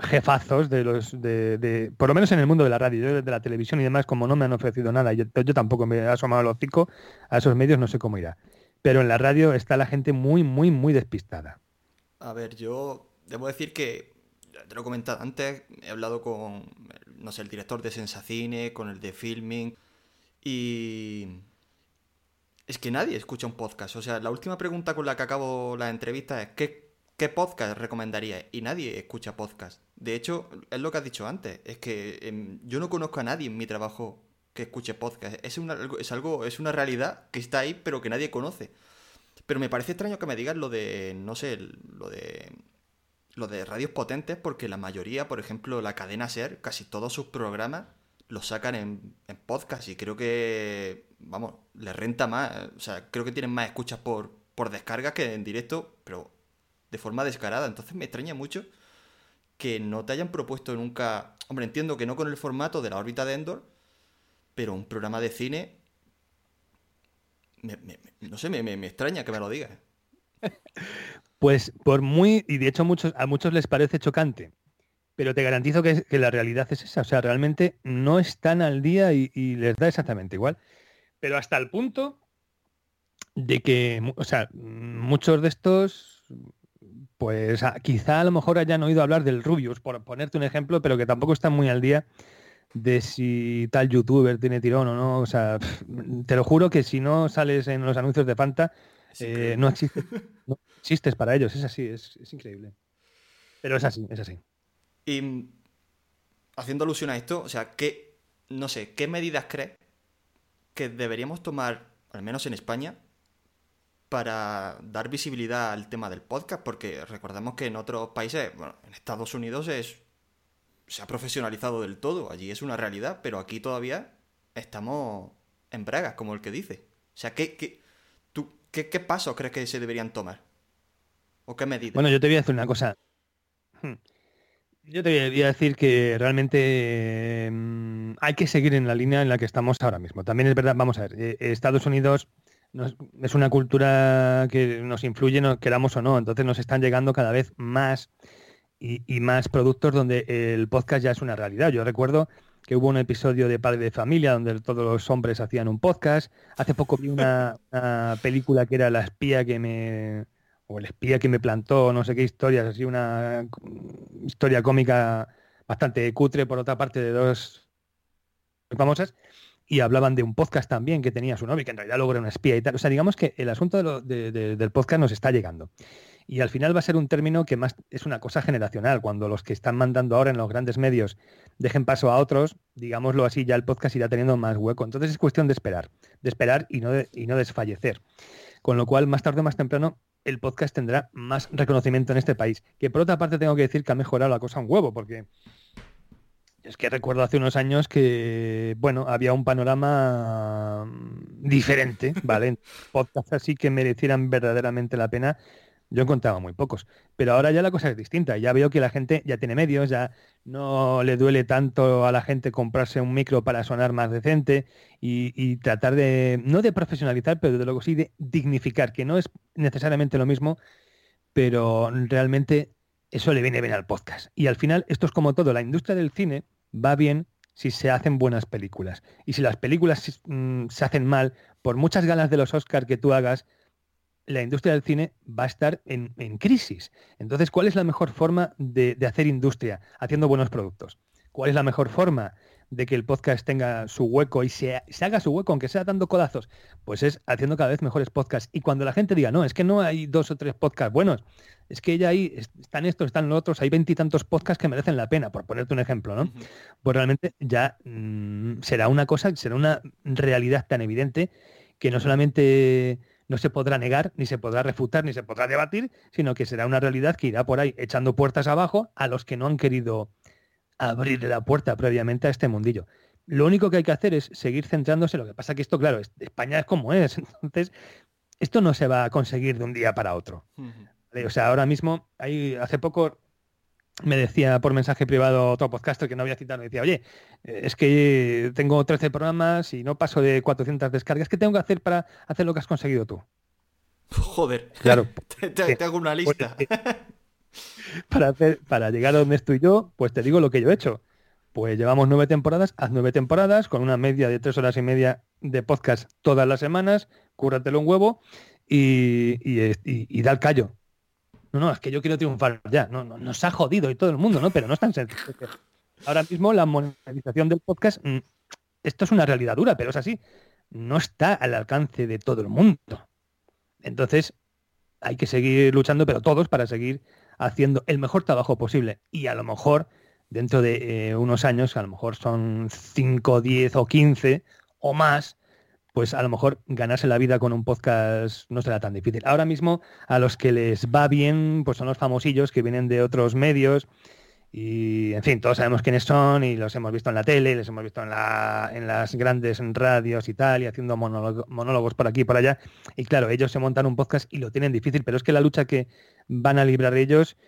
Speaker 2: jefazos de los de, por lo menos en el mundo de la radio de la televisión y demás como no me han ofrecido nada yo, yo tampoco me he asomado los cinco a esos medios no sé cómo irá pero en la radio está la gente muy muy muy despistada
Speaker 1: a ver yo debo decir que te lo he comentado antes he hablado con no sé el director de Sensacine con el de Filming y es que nadie escucha un podcast. O sea, la última pregunta con la que acabo la entrevista es ¿qué, qué podcast recomendaría? Y nadie escucha podcast. De hecho, es lo que has dicho antes. Es que em, yo no conozco a nadie en mi trabajo que escuche podcast. Es, una, es algo, es una realidad que está ahí, pero que nadie conoce. Pero me parece extraño que me digas lo de, no sé, lo de lo de radios potentes, porque la mayoría, por ejemplo, la cadena SER, casi todos sus programas los sacan en, en podcast y creo que vamos, le renta más. O sea, creo que tienen más escuchas por, por descarga que en directo, pero de forma descarada. Entonces me extraña mucho que no te hayan propuesto nunca. Hombre, entiendo que no con el formato de la órbita de Endor, pero un programa de cine. no sé, me, extraña que me lo digas.
Speaker 2: Pues por muy. Y de hecho muchos, a muchos les parece chocante. Pero te garantizo que, la realidad es esa. O sea, realmente no están al día y, y les da exactamente igual. Pero hasta el punto de que, o sea, muchos de estos pues ah, quizá a lo mejor hayan oído hablar del Rubius, por ponerte un ejemplo, pero que tampoco están muy al día de si tal youtuber tiene tirón o no. O sea, te lo juro que si no sales en los anuncios de Fanta, eh, no, existe, no existes para ellos. Es así, es, increíble. Pero es así, es así.
Speaker 1: Y mm, haciendo alusión a esto, o sea, ¿qué, no sé, qué medidas crees que deberíamos tomar, al menos en España, para dar visibilidad al tema del podcast, porque recordemos que en otros países, bueno, en Estados Unidos es se ha profesionalizado del todo, allí es una realidad, pero aquí todavía estamos en bragas, como el que dice. O sea, ¿qué, qué, tú, qué, pasos crees que se deberían tomar? ¿O qué medidas?
Speaker 2: Bueno, yo te voy a decir una cosa. Hmm. Yo te voy a decir que realmente mm, hay que seguir en la línea en la que estamos ahora mismo. También es verdad, vamos a ver, eh, Estados Unidos es una cultura que nos influye, no queramos o no. Entonces nos están llegando cada vez más y, más productos donde el podcast ya es una realidad. Yo recuerdo que hubo un episodio de Padre de Familia donde todos los hombres hacían un podcast. Hace poco vi una, película que era La espía que me... o el espía que me plantó, no sé qué historias, así una historia cómica bastante cutre por otra parte de dos famosas y hablaban de un podcast también que tenía su novio, que en realidad luego era una espía y tal. O sea, digamos que el asunto del podcast nos está llegando. Y al final va a ser un término que más es una cosa generacional. Cuando los que están mandando ahora en los grandes medios dejen paso a otros, digámoslo así, ya el podcast irá teniendo más hueco. Entonces es cuestión de esperar, de esperar y no, y no desfallecer. Con lo cual, más tarde o más temprano, el podcast tendrá más reconocimiento en este país. Que por otra parte tengo que decir que ha mejorado la cosa un huevo, porque es que recuerdo hace unos años que, bueno, había un panorama diferente, ¿vale? Podcasts así que merecieran verdaderamente la pena. Yo encontraba muy pocos. Pero ahora ya la cosa es distinta. Ya veo que la gente ya tiene medios, ya no le duele tanto a la gente comprarse un micro para sonar más decente y, y tratar de, no de profesionalizar, pero de luego sí de dignificar, que no es necesariamente lo mismo, pero realmente eso le viene bien al podcast. Y al final, esto es como todo, la industria del cine va bien si se hacen buenas películas. Y si las películas mm, se hacen mal, por muchas ganas de los Oscars que tú hagas, la industria del cine va a estar en, crisis. Entonces, ¿cuál es la mejor forma de, hacer industria? Haciendo buenos productos. ¿Cuál es la mejor forma de que el podcast tenga su hueco y se, se, haga su hueco, aunque sea dando codazos? Pues es haciendo cada vez mejores podcasts. Y cuando la gente diga, no, es que no hay dos o tres podcasts buenos, es que ya ahí están estos, están los otros, hay veintitantos podcasts que merecen la pena, por ponerte un ejemplo, ¿no? Pues realmente ya mm, será una cosa, será una realidad tan evidente que no solamente no se podrá negar, ni se podrá refutar, ni se podrá debatir, sino que será una realidad que irá por ahí echando puertas abajo a los que no han querido abrir la puerta previamente a este mundillo. Lo único que hay que hacer es seguir centrándose. Lo que pasa que esto, claro, España es como es. Entonces, esto no se va a conseguir de un día para otro. O sea, ahora mismo, ahí hace poco me decía por mensaje privado otro podcaster que no había citado, me decía, oye, eh, es que tengo 13 programas y no paso de 400 descargas, ¿qué tengo que hacer para hacer lo que has conseguido tú?
Speaker 1: Joder,
Speaker 2: claro.
Speaker 1: te, hago una pues, lista.
Speaker 2: Para, hacer, para llegar a donde estoy yo, pues te digo lo que yo he hecho. Pues llevamos nueve temporadas, haz nueve temporadas, con una media de tres horas y media de podcast todas las semanas, cúrratelo un huevo y, y, y da el callo. No, no, es que yo quiero triunfar ya. No, no, nos ha jodido y todo el mundo, ¿no? Pero no es tan sencillo. Ahora mismo la monetización del podcast, mm, esto es una realidad dura, pero es así. No está al alcance de todo el mundo. Entonces, hay que seguir luchando, pero todos para seguir haciendo el mejor trabajo posible. Y a lo mejor, dentro de eh, unos años, a lo mejor son 5, 10 o 15 o más, pues a lo mejor ganarse la vida con un podcast no será tan difícil. Ahora mismo a los que les va bien, pues son los famosillos que vienen de otros medios Y, en fin, todos sabemos quiénes son y los hemos visto en la tele, les hemos visto en, la, en las grandes radios y tal, y haciendo monólogos por aquí y por allá. Y claro, ellos se montan un podcast y lo tienen difícil, pero es que la lucha que van a librar ellos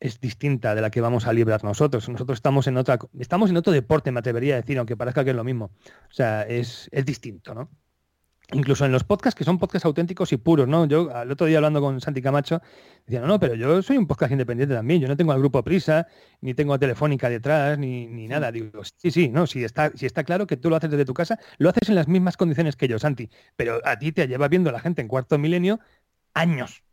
Speaker 2: es distinta de la que vamos a librar nosotros. Nosotros estamos en otra, estamos en otro deporte, me atrevería a decir, aunque parezca que es lo mismo. O sea, es, es distinto, ¿no? incluso en los podcasts que son podcasts auténticos y puros, ¿no? Yo al otro día hablando con Santi Camacho, decía, no, no, pero yo soy un podcast independiente también, yo no tengo al grupo Prisa, ni tengo a Telefónica detrás, ni, ni nada. Digo, sí, sí, no, si está, si está claro que tú lo haces desde tu casa, lo haces en las mismas condiciones que yo, Santi, pero a ti te lleva viendo la gente en cuarto milenio años,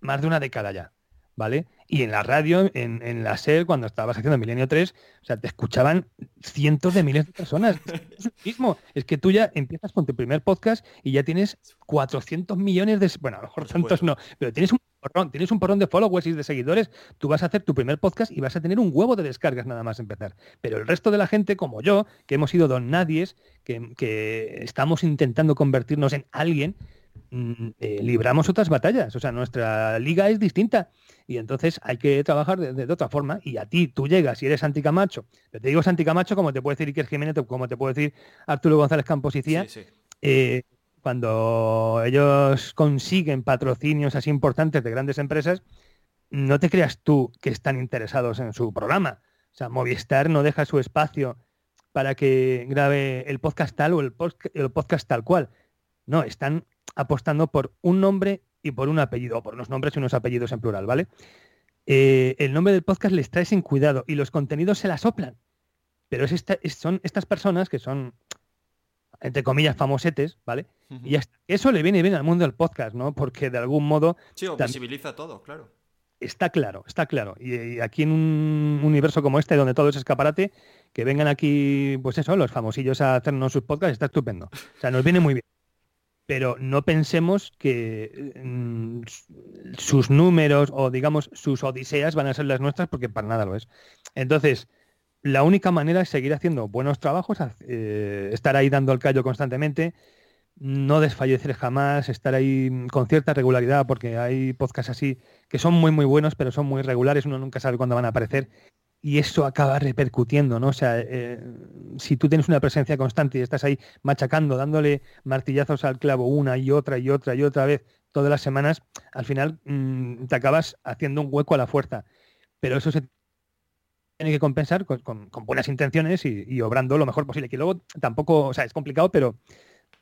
Speaker 2: más de una década ya. ¿Vale? Y en la radio, en, en la SER, cuando estabas haciendo Milenio 3, o sea, te escuchaban cientos de miles de personas. Es lo mismo. Es que tú ya empiezas con tu primer podcast y ya tienes 400 millones de... Bueno, a lo mejor tantos no, pero tienes un porrón, tienes un porrón de followers y de seguidores. Tú vas a hacer tu primer podcast y vas a tener un huevo de descargas nada más empezar. Pero el resto de la gente, como yo, que hemos sido don nadies, que, que estamos intentando convertirnos en alguien, eh, libramos otras batallas. O sea, nuestra liga es distinta. Y entonces hay que trabajar de, otra forma. Y a ti, tú llegas y eres Santi Camacho. Pero te digo Santi Camacho como te puede decir Iker Jiménez, como te puede decir Arturo González Campos y Cía. Eh, cuando ellos consiguen patrocinios así importantes de grandes empresas, no te creas tú que están interesados en su programa. O sea, Movistar no deja su espacio para que grabe el podcast tal o el, el podcast tal cual. No, están apostando por un nombre y por un apellido, o por unos nombres y unos apellidos en plural, ¿vale? Eh, el nombre del podcast les trae sin cuidado y los contenidos se la soplan. Pero es son estas personas que son, entre comillas, famosetes, ¿vale? Y eso le viene bien al mundo del podcast, ¿no? Porque de algún modo...
Speaker 1: Sí, o visibiliza todo, claro.
Speaker 2: Está claro, está claro. Y, aquí en un universo como este, donde todo es escaparate, que vengan aquí, pues eso, los famosillos a hacernos sus podcasts, está estupendo. O sea, nos viene muy bien pero no pensemos que mm, sus números o digamos sus odiseas van a ser las nuestras porque para nada lo es. Entonces, la única manera es seguir haciendo buenos trabajos, eh, estar ahí dando el callo constantemente, no desfallecer jamás, estar ahí con cierta regularidad, porque hay podcasts así que son muy muy buenos, pero son muy regulares, uno nunca sabe cuándo van a aparecer y eso acaba repercutiendo, ¿no? O sea, eh, si tú tienes una presencia constante y estás ahí machacando, dándole martillazos al clavo una y otra y otra y otra vez todas las semanas, al final mm, te acabas haciendo un hueco a la fuerza. Pero eso se tiene que compensar con, buenas intenciones y, y, obrando lo mejor posible. Que luego tampoco, o sea, es complicado, pero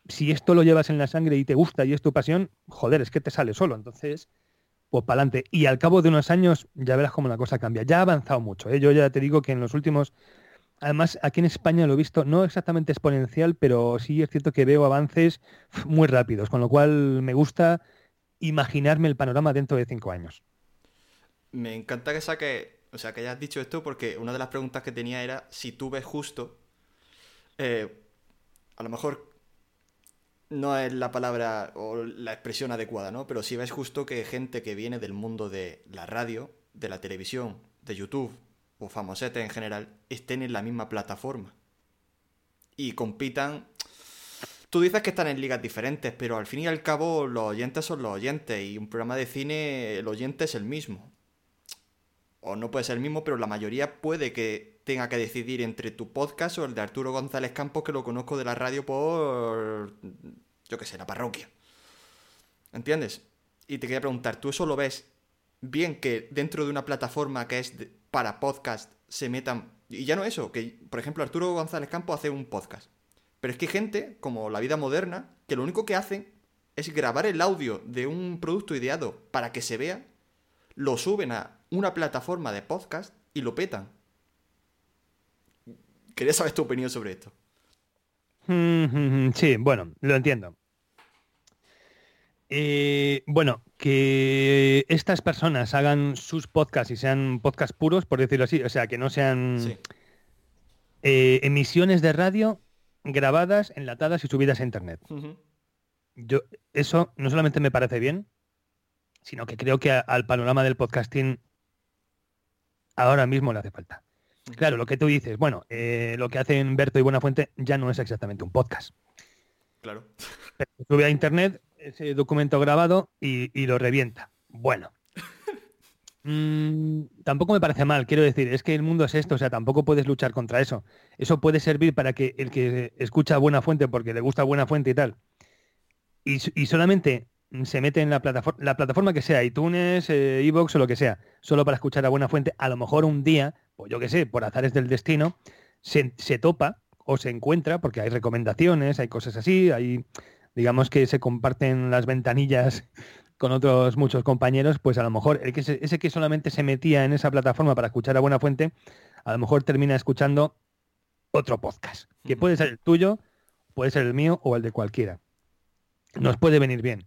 Speaker 2: si esto lo llevas en la sangre y te gusta y es tu pasión, joder, es que te sale solo. Entonces, pues para adelante. Y al cabo de unos años ya verás cómo la cosa cambia. Ya ha avanzado mucho. ¿eh? Yo ya te digo que en los últimos, además aquí en España lo he visto, no exactamente exponencial, pero sí es cierto que veo avances muy rápidos, con lo cual me gusta imaginarme el panorama dentro de cinco años.
Speaker 1: Me encanta que saque, o sea, que hayas dicho esto porque una de las preguntas que tenía era si tú ves justo, eh, a lo mejor no es la palabra o la expresión adecuada, ¿no? Pero sí ves justo que gente que viene del mundo de la radio, de la televisión, de YouTube o famosete en general, estén en la misma plataforma. Y compitan. Tú dices que están en ligas diferentes, pero al fin y al cabo los oyentes son los oyentes y un programa de cine el oyente es el mismo. O no puede ser el mismo, pero la mayoría puede que tenga que decidir entre tu podcast o el de Arturo González Campos, que lo conozco de la radio por, yo qué sé, la parroquia. ¿Entiendes? Y te quería preguntar, ¿tú eso lo ves bien que dentro de una plataforma que es para podcast se metan... Y ya no eso, que por ejemplo Arturo González Campos hace un podcast. Pero es que hay gente, como la vida moderna, que lo único que hacen es grabar el audio de un producto ideado para que se vea, lo suben a una plataforma de podcast y lo petan. Quería saber tu opinión sobre esto.
Speaker 2: Sí, bueno, lo entiendo. Eh, bueno, que estas personas hagan sus podcasts y sean podcasts puros, por decirlo así, o sea, que no sean eh, emisiones de radio grabadas, enlatadas y subidas a internet. Yo, eso no solamente me parece bien, sino que creo que al panorama del podcasting ahora mismo le hace falta. Claro, lo que tú dices, bueno, eh, lo que hacen Berto y Buenafuente ya no es exactamente un podcast.
Speaker 1: Claro.
Speaker 2: sube a internet ese documento grabado y, lo revienta. Bueno. mm, tampoco me parece mal, quiero decir, es que el mundo es esto, o sea, tampoco puedes luchar contra eso. Eso puede servir para que el que escucha buena fuente porque le gusta buena fuente y tal, y, y solamente se mete en la plataforma, la plataforma que sea, iTunes, eh, Evox o lo que sea, solo para escuchar a buena fuente, a lo mejor un día, pues yo qué sé, por azares del destino, se, se topa o se encuentra, porque hay recomendaciones, hay cosas así, hay, digamos que se comparten las ventanillas con otros muchos compañeros, pues a lo mejor el que ese que solamente se metía en esa plataforma para escuchar a buena fuente, a lo mejor termina escuchando otro podcast, que puede ser el tuyo, puede ser el mío o el de cualquiera. Nos puede venir bien.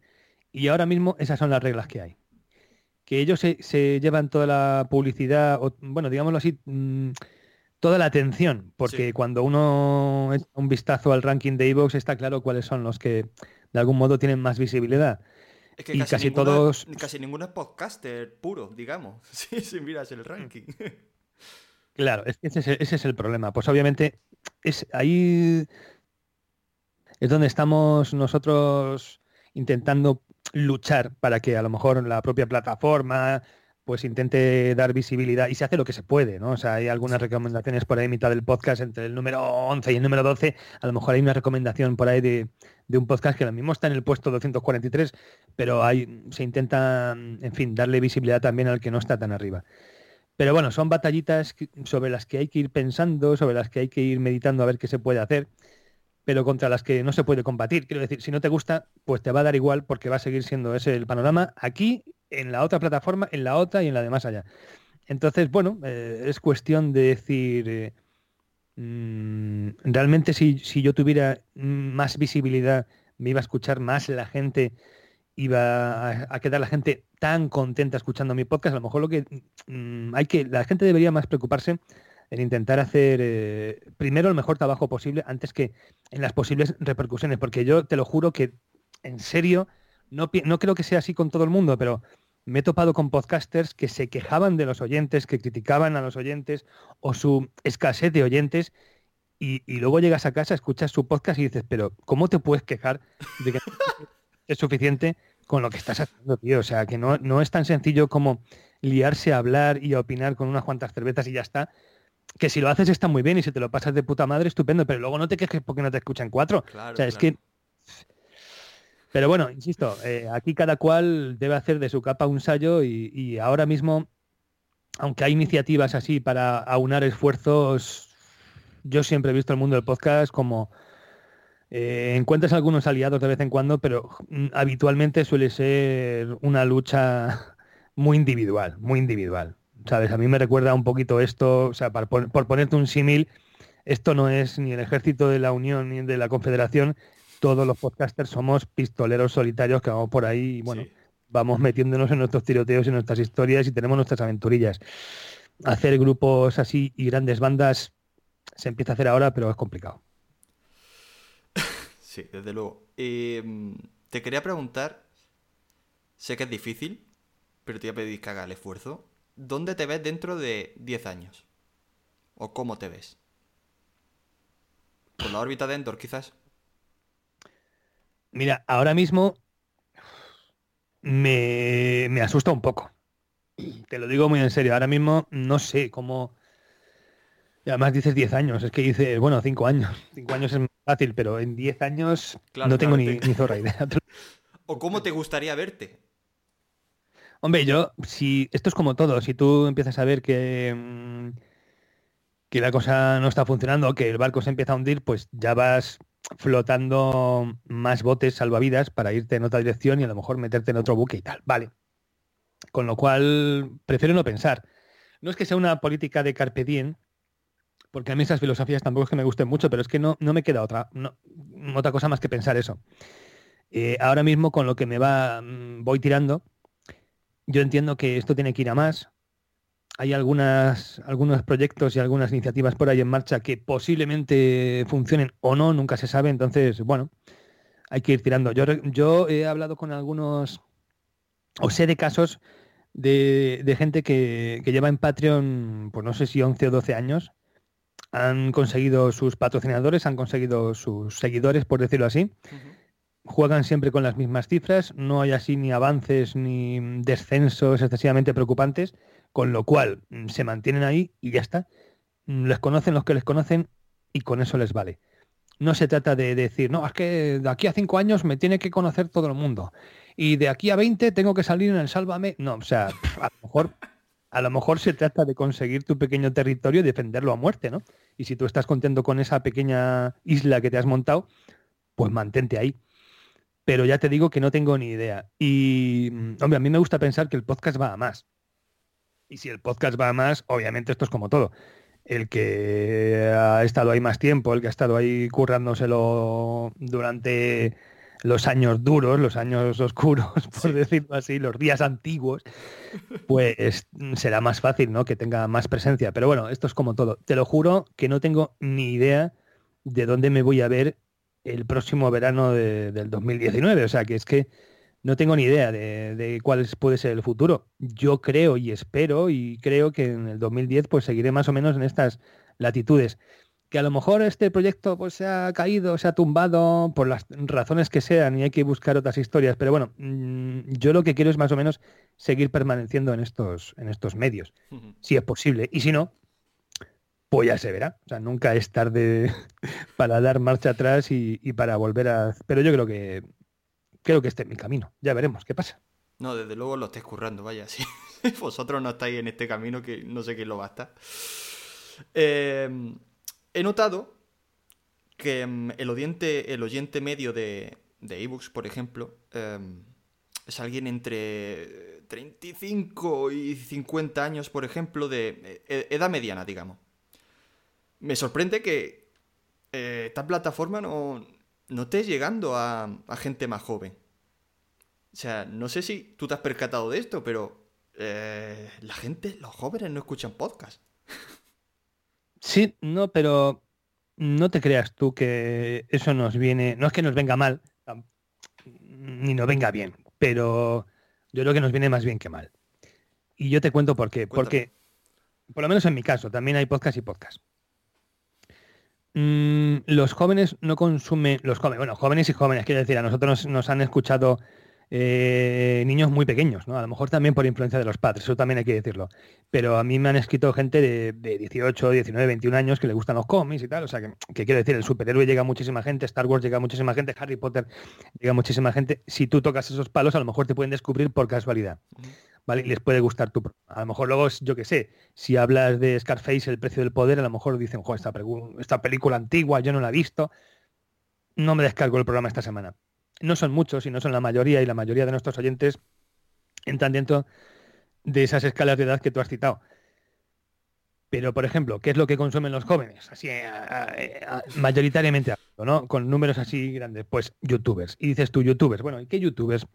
Speaker 2: Y ahora mismo esas son las reglas que hay. Que ellos se, llevan toda la publicidad, o, bueno, digámoslo así, mm, toda la atención, porque cuando uno echa un vistazo al ranking de Evox está claro cuáles son los que de algún modo tienen más visibilidad.
Speaker 1: y casi, todos... Casi ninguno es podcaster puro, digamos, si miras el ranking.
Speaker 2: Claro, ese, es el, ese es el problema. Pues obviamente es ahí es donde estamos nosotros intentando luchar para que a lo mejor la propia plataforma pues intente dar visibilidad y se hace lo que se puede, ¿no? O sea, hay algunas recomendaciones por ahí mitad del podcast entre el número 11 y el número 12, a lo mejor hay una recomendación por ahí de, un podcast que lo mismo está en el puesto 243, pero hay, se intenta, en fin, darle visibilidad también al que no está tan arriba. Pero bueno, son batallitas sobre las que hay que ir pensando, sobre las que hay que ir meditando a ver qué se puede hacer pero contra las que no se puede combatir. Quiero decir, si no te gusta, pues te va a dar igual porque va a seguir siendo ese el panorama aquí, en la otra plataforma, en la otra y en la de más allá. Entonces, bueno, eh, es cuestión de decir, eh, mm, realmente si, yo tuviera más visibilidad, me iba a escuchar más la gente, iba a, quedar la gente tan contenta escuchando mi podcast, a lo mejor lo que mm, hay que, la gente debería más preocuparse en intentar hacer eh, primero el mejor trabajo posible antes que en las posibles repercusiones, porque yo te lo juro que en serio, no, no creo que sea así con todo el mundo, pero me he topado con podcasters que se quejaban de los oyentes, que criticaban a los oyentes o su escasez de oyentes y, luego llegas a casa, escuchas su podcast y dices, pero ¿cómo te puedes quejar de que es suficiente con lo que estás haciendo, tío? O sea, que no, no es tan sencillo como liarse a hablar y a opinar con unas cuantas cervezas y ya está, que si lo haces está muy bien y si te lo pasas de puta madre, estupendo, pero luego no te quejes porque no te escuchan cuatro. o sea, es que... Pero bueno, insisto, eh, aquí cada cual debe hacer de su capa un sallo y, ahora mismo, aunque hay iniciativas así para aunar esfuerzos, yo siempre he visto el mundo del podcast como... Eh, encuentras algunos aliados de vez en cuando, pero habitualmente suele ser una lucha muy individual, muy individual. ¿Sabes? A mí me recuerda un poquito esto, o sea, por, ponerte un símil, esto no es ni el ejército de la Unión ni de la Confederación, todos los podcasters somos pistoleros solitarios que vamos por ahí y bueno, vamos metiéndonos en nuestros tiroteos y nuestras historias y tenemos nuestras aventurillas. Hacer grupos así y grandes bandas se empieza a hacer ahora, pero es complicado.
Speaker 1: Sí, desde luego. Em, te quería preguntar, sé que es difícil, pero te voy a pedir que haga el esfuerzo. ¿Dónde te ves dentro de 10 años? ¿O cómo te ves? ¿Por la órbita de Endor, quizás?
Speaker 2: Mira, ahora mismo me, me asusta un poco. Te lo digo muy en serio. Ahora mismo no sé cómo... Y además dices 10 años, es que dices, bueno, 5 años. 5 años es fácil, pero en 10 años no tengo ni, ni zorra idea.
Speaker 1: ¿O cómo te gustaría verte?
Speaker 2: Hombre, yo, si esto es como todo, si tú empiezas a ver que, mm, que la cosa no está funcionando, que el barco se empieza a hundir, pues ya vas flotando más botes salvavidas para irte en otra dirección y a lo mejor meterte en otro buque y tal. Vale. Con lo cual, prefiero no pensar. No es que sea una política de carpe diem, porque a mí esas filosofías tampoco es que me gusten mucho, pero es que no, no me queda otra, otra cosa más que pensar eso. Eh, ahora mismo con lo que me va, mm, voy tirando, yo entiendo que esto tiene que ir a más. Hay algunas, algunos proyectos y algunas iniciativas por ahí en marcha que posiblemente funcionen o no, nunca se sabe. Entonces, bueno, hay que ir tirando. Yo, he hablado con algunos, o sé de casos de, gente que, lleva en Patreon, pues no sé si 11 o 12 años, han conseguido sus patrocinadores, han conseguido sus seguidores, por decirlo así, juegan siempre con las mismas cifras, no hay así ni avances ni descensos excesivamente preocupantes, con lo cual mm, se mantienen ahí y ya está. Mm, les conocen los que les conocen y con eso les vale. No se trata de decir, no, es que de aquí a cinco años me tiene que conocer todo el mundo y de aquí a 20 tengo que salir en el Sálvame. No, o sea, a lo mejor, a lo mejor se trata de conseguir tu pequeño territorio y defenderlo a muerte, ¿no? Y si tú estás contento con esa pequeña isla que te has montado, pues mantente ahí. Pero ya te digo que no tengo ni idea. Y, mm, hombre, a mí me gusta pensar que el podcast va a más. Y si el podcast va a más, obviamente esto es como todo. El que ha estado ahí más tiempo, el que ha estado ahí currándoselo durante los años duros, los años oscuros, por decirlo así, los días antiguos, pues será más fácil, ¿no? Que tenga más presencia. Pero bueno, esto es como todo. Te lo juro que no tengo ni idea de dónde me voy a ver el próximo verano del 2019. O sea, que es que no tengo ni idea de, de, cuál puede ser el futuro. Yo creo y espero y creo que en el 2010 pues seguiré más o menos en estas latitudes que a lo mejor este proyecto pues se ha caído, se ha tumbado por las razones que sean y hay que buscar otras historias. Pero bueno, mm, yo lo que quiero es más o menos seguir permaneciendo en estos, en estos medios, si es posible. Y si no, pues ya se verá. O sea, nunca es tarde para dar marcha atrás y, para volver a... Pero yo creo que creo que este es mi camino. Ya veremos qué pasa.
Speaker 1: No, desde luego lo estáis currando, vaya. Si vosotros no estáis en este camino, que no sé quién lo va a estar. Eh, he notado que mm, el, oyente, el oyente medio de, de ebooks, por ejemplo, em, es alguien entre 35 y 50 años, por ejemplo, de e, e, edad mediana, digamos. Me sorprende que eh, esta plataforma no, no esté llegando a, a, gente más joven. O sea, no sé si tú te has percatado de esto, pero eh, la gente, los jóvenes no escuchan podcast.
Speaker 2: Sí, no, pero no te creas tú que eso nos viene, no es que nos venga mal, ni nos venga bien, pero yo creo que nos viene más bien que mal. Y yo te cuento por qué. Porque, por lo menos en mi caso, también hay podcast y podcast. Mm, los jóvenes no consumen, los jóvenes, bueno, jóvenes y jóvenes, quiero decir, a nosotros nos han escuchado eh, niños muy pequeños, ¿no? A lo mejor también por influencia de los padres, eso también hay que decirlo. Pero a mí me han escrito gente de, 18, 19, 21 años que le gustan los cómics y tal. O sea, que, quiero decir, el superhéroe llega a muchísima gente, Star Wars llega a muchísima gente, Harry Potter llega a muchísima gente. Si tú tocas esos palos, a lo mejor te pueden descubrir por casualidad. Les puede gustar tu... A lo mejor luego, yo qué sé, si hablas de Scarface, el precio del poder, a lo mejor dicen, joder, esta, esta película antigua, yo no la he visto. No me descargo el programa esta semana no son muchos y no son la mayoría, y la mayoría de nuestros oyentes entran dentro de esas escalas de edad que tú has citado. Pero, por ejemplo, ¿qué es lo que consumen los jóvenes? Así, mayoritariamente, ¿no? Con números así grandes. Pues youtubers. Y dices tú, youtubers. Bueno, ¿y qué youtubers?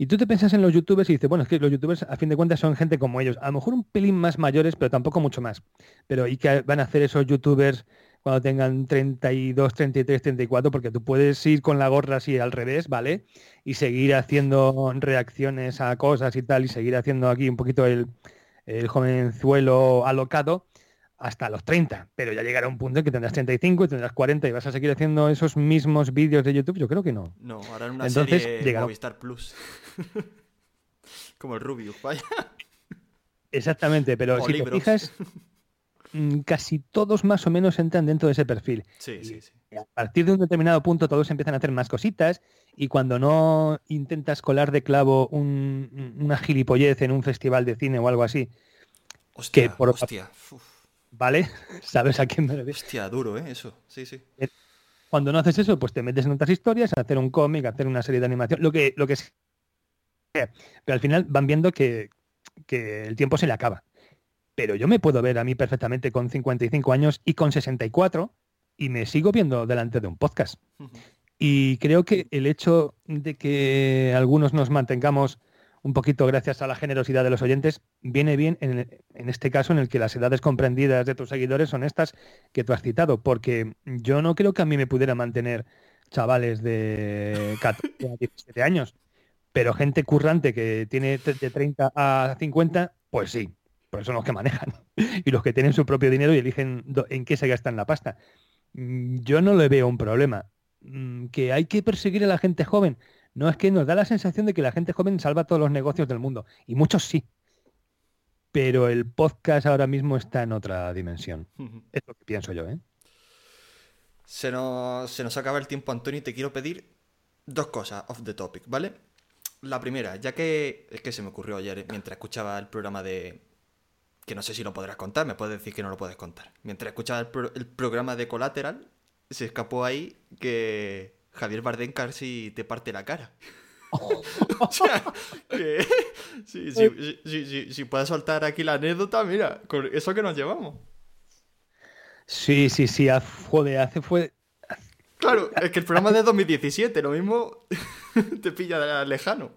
Speaker 2: Y tú te piensas en los youtubers y dices, bueno, es que los youtubers, a fin de cuentas, son gente como ellos. A lo mejor un pelín más mayores, pero tampoco mucho más. Pero ¿y qué van a hacer esos youtubers cuando tengan 32, 33, 34, porque tú puedes ir con la gorra así al revés, ¿vale? Y seguir haciendo reacciones a cosas y tal, y seguir haciendo aquí un poquito el, el jovenzuelo alocado hasta los 30, pero ya llegará un punto en que tendrás 35 y tendrás 40 y vas a seguir haciendo esos mismos vídeos de YouTube, yo creo que no.
Speaker 1: No, ahora en una Entonces, serie Movistar Plus. Como el Rubio, vaya.
Speaker 2: Exactamente, pero si te fijas, Mm, casi todos más o menos entran dentro de ese perfil.
Speaker 1: Sí, sí, sí.
Speaker 2: a partir de un determinado punto todos empiezan a hacer más cositas y cuando no intentas colar de clavo una gilipollez en un festival de cine o algo así,
Speaker 1: hostia, que por hostia.
Speaker 2: ¿Vale? ¿Sabes a quién me refiero?
Speaker 1: Hostia, duro, ¿eh? Eso, sí, sí.
Speaker 2: Eh, cuando no haces eso, pues te metes en otras historias, a hacer un cómic, a hacer una serie de animación, lo que, lo que sea. Pero al final van viendo que, que el tiempo se le acaba pero yo me puedo ver a mí perfectamente con 55 años y con 64 y me sigo viendo delante de un podcast. Y creo que el hecho de que algunos nos mantengamos un poquito gracias a la generosidad de los oyentes, viene bien en, este caso en el que las edades comprendidas de tus seguidores son estas que tú has citado, porque yo no creo que a mí me pudiera mantener chavales de 14 a 17 años, pero gente currante que tiene de 30 a 50, pues sí, porque son los que manejan y los que tienen su propio dinero y eligen en qué se gastan la pasta. Mm, yo no le veo un problema. mm, que hay que perseguir a la gente joven. No es que nos da la sensación de que la gente joven salva todos los negocios del mundo. Y muchos sí. Pero el podcast ahora mismo está en otra dimensión. Es lo que pienso yo, ¿eh?
Speaker 1: Se nos, se nos acaba el tiempo, Antonio, y te quiero pedir dos cosas off the topic, ¿vale? La primera, ya que es que se me ocurrió ayer mientras escuchaba el programa de... que no sé si lo podrás contar, me puedes decir que no lo puedes contar. Mientras escuchaba el, programa de Collateral, se escapó ahí que Javier Bardem casi te parte la cara. o sea, que, si, puedes soltar aquí la anécdota, mira, con eso que nos llevamos.
Speaker 2: Sí, sí, sí, joder, hace fue
Speaker 1: Claro, es que el programa es de 2017, lo mismo te pilla lejano.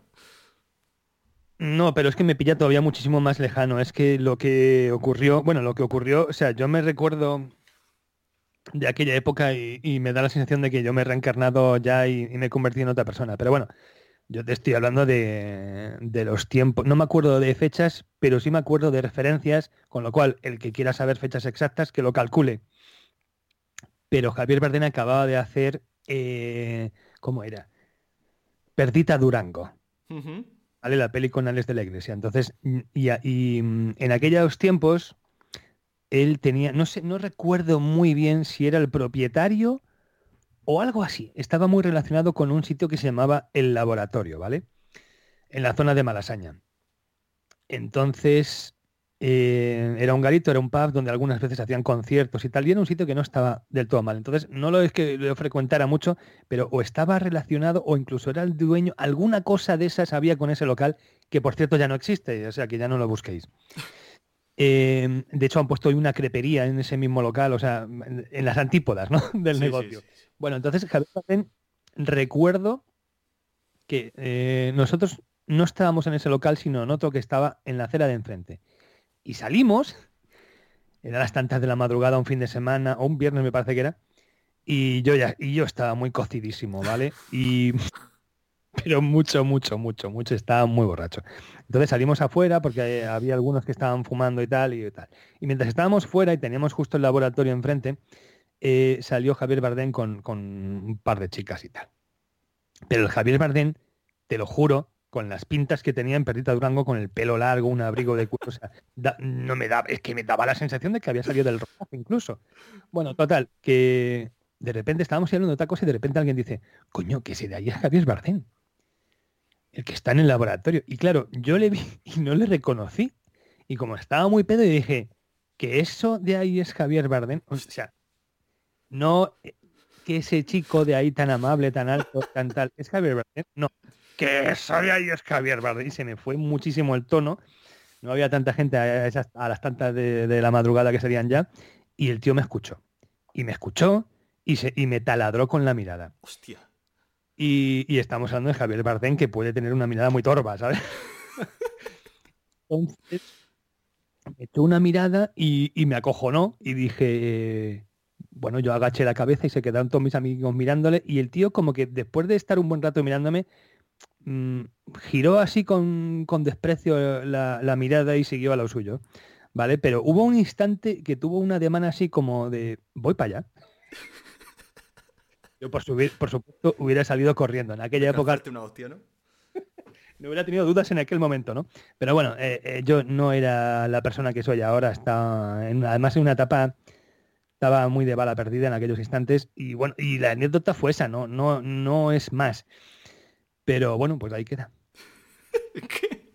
Speaker 2: No, pero es que me pilla todavía muchísimo más lejano. Es que lo que ocurrió, bueno, lo que ocurrió, o sea, yo me recuerdo de aquella época y, me da la sensación de que yo me he reencarnado ya y, me he convertido en otra persona. Pero bueno, yo te estoy hablando de, de, los tiempos. No me acuerdo de fechas, pero sí me acuerdo de referencias, con lo cual el que quiera saber fechas exactas, que lo calcule pero Javier Bardem acababa de hacer, eh, ¿cómo era? Perdita Durango. ¿Vale? La peli con Alex de la Iglesia. Entonces, y, mm, en aquellos tiempos, él tenía, no sé, no recuerdo muy bien si era el propietario o algo así. Estaba muy relacionado con un sitio que se llamaba El Laboratorio, ¿vale? En la zona de Malasaña. Entonces, eh, era un garito, era un pub donde algunas veces hacían conciertos y tal, y era un sitio que no estaba del todo mal. Entonces, no lo es que lo frecuentara mucho, pero o estaba relacionado o incluso era el dueño, alguna cosa de esas había con ese local, que por cierto ya no existe, o sea que ya no lo busquéis. Eh, de hecho, han puesto hoy una crepería en ese mismo local, o sea, en las antípodas ¿no? del negocio. bueno, entonces, recuerdo que eh, nosotros no estábamos en ese local, sino en otro que estaba en la acera de enfrente. Y salimos, era las tantas de la madrugada, un fin de semana, o un viernes me parece que era, y yo ya, y yo estaba muy cocidísimo, ¿vale? Y pero mucho, mucho, mucho, mucho, estaba muy borracho. Entonces salimos afuera porque había algunos que estaban fumando y tal y tal. Y mientras estábamos fuera y teníamos justo el laboratorio enfrente, eh, salió Javier Bardem con, con, un par de chicas y tal. Pero el Javier Bardem, te lo juro, con las pintas que tenía en Perdita Durango, con el pelo largo, un abrigo de cuero. O sea, no me da, es que me daba la sensación de que había salido del rojo incluso. Bueno, total, que de repente estábamos hablando de otra cosa y de repente alguien dice, coño, que ese de ahí es Javier Bardem. El que está en el laboratorio. Y claro, yo le vi y no le reconocí. Y como estaba muy pedo, y dije, que eso de ahí es Javier Bardem. O sea, no que ese chico de ahí tan amable, tan alto, tan tal, es Javier Bardem. No, que eso de ahí es Javier Bardem. Y se me fue muchísimo el tono. No había tanta gente a, las tantas de, la madrugada que serían ya. Y el tío me escuchó. Y me escuchó y, se, y me taladró con la mirada.
Speaker 1: Hostia.
Speaker 2: Y, estamos hablando de Javier Bardem, que puede tener una mirada muy torva, ¿sabes? Entonces, echó una mirada y, me acojonó y dije, bueno, yo agaché la cabeza y se quedaron todos mis amigos mirándole y el tío como que después de estar un buen rato mirándome, Mm, giró así con, desprecio la, mirada y siguió a lo suyo. ¿Vale? Pero hubo un instante que tuvo una demanda así como de voy para allá. Yo por, subir, por supuesto hubiera salido corriendo. En aquella época.
Speaker 1: Una hostia, ¿no?
Speaker 2: no hubiera tenido dudas en aquel momento, ¿no? Pero bueno, eh, eh, yo no era la persona que soy ahora. Está además en una etapa estaba muy de bala perdida en aquellos instantes. Y bueno, y la anécdota fue esa, no, no, no es más. Pero bueno, pues ahí queda.
Speaker 1: ¿Qué?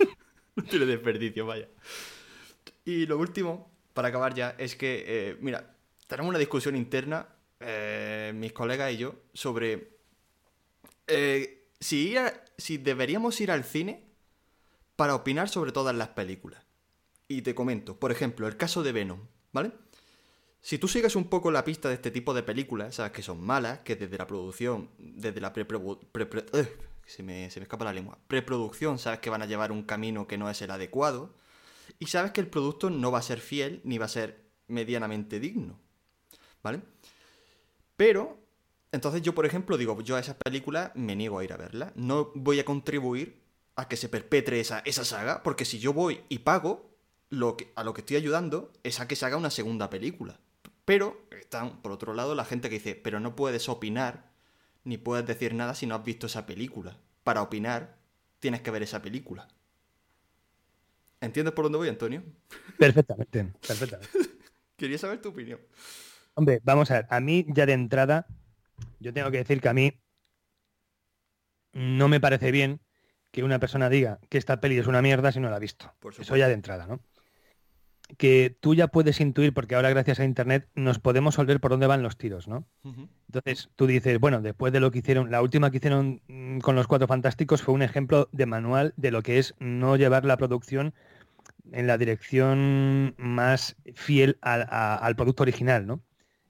Speaker 1: No tiene desperdicio, vaya. Y lo último, para acabar ya, es que, eh, mira, tenemos una discusión interna, eh, mis colegas y yo, sobre eh, si, si deberíamos ir al cine para opinar sobre todas las películas. Y te comento, por ejemplo, el caso de Venom, ¿vale? Si tú sigues un poco la pista de este tipo de películas, sabes que son malas, que desde la producción, desde la pre, se, me, se me escapa la lengua, preproducción, sabes que van a llevar un camino que no es el adecuado, y sabes que el producto no va a ser fiel ni va a ser medianamente digno, ¿vale? Pero, entonces yo, por ejemplo, digo, yo a esas películas me niego a ir a verlas, no voy a contribuir a que se perpetre esa, esa saga, porque si yo voy y pago, lo que, a lo que estoy ayudando es a que se haga una segunda película Pero están, por otro lado, la gente que dice, pero no puedes opinar ni puedes decir nada si no has visto esa película. Para opinar, tienes que ver esa película. ¿Entiendes por dónde voy, Antonio?
Speaker 2: Perfectamente, perfectamente.
Speaker 1: Quería saber tu opinión.
Speaker 2: Hombre, vamos a ver, a mí ya de entrada, yo tengo que decir que a mí no me parece bien que una persona diga que esta peli es una mierda si no la ha visto. Eso ya de entrada, ¿no? Que tú ya puedes intuir, porque ahora gracias a Internet nos podemos volver por dónde van los tiros, ¿no? Entonces tú dices, bueno, después de lo que hicieron, la última que hicieron mm, con los Cuatro Fantásticos fue un ejemplo de manual de lo que es no llevar la producción en la dirección más fiel al producto original, ¿no?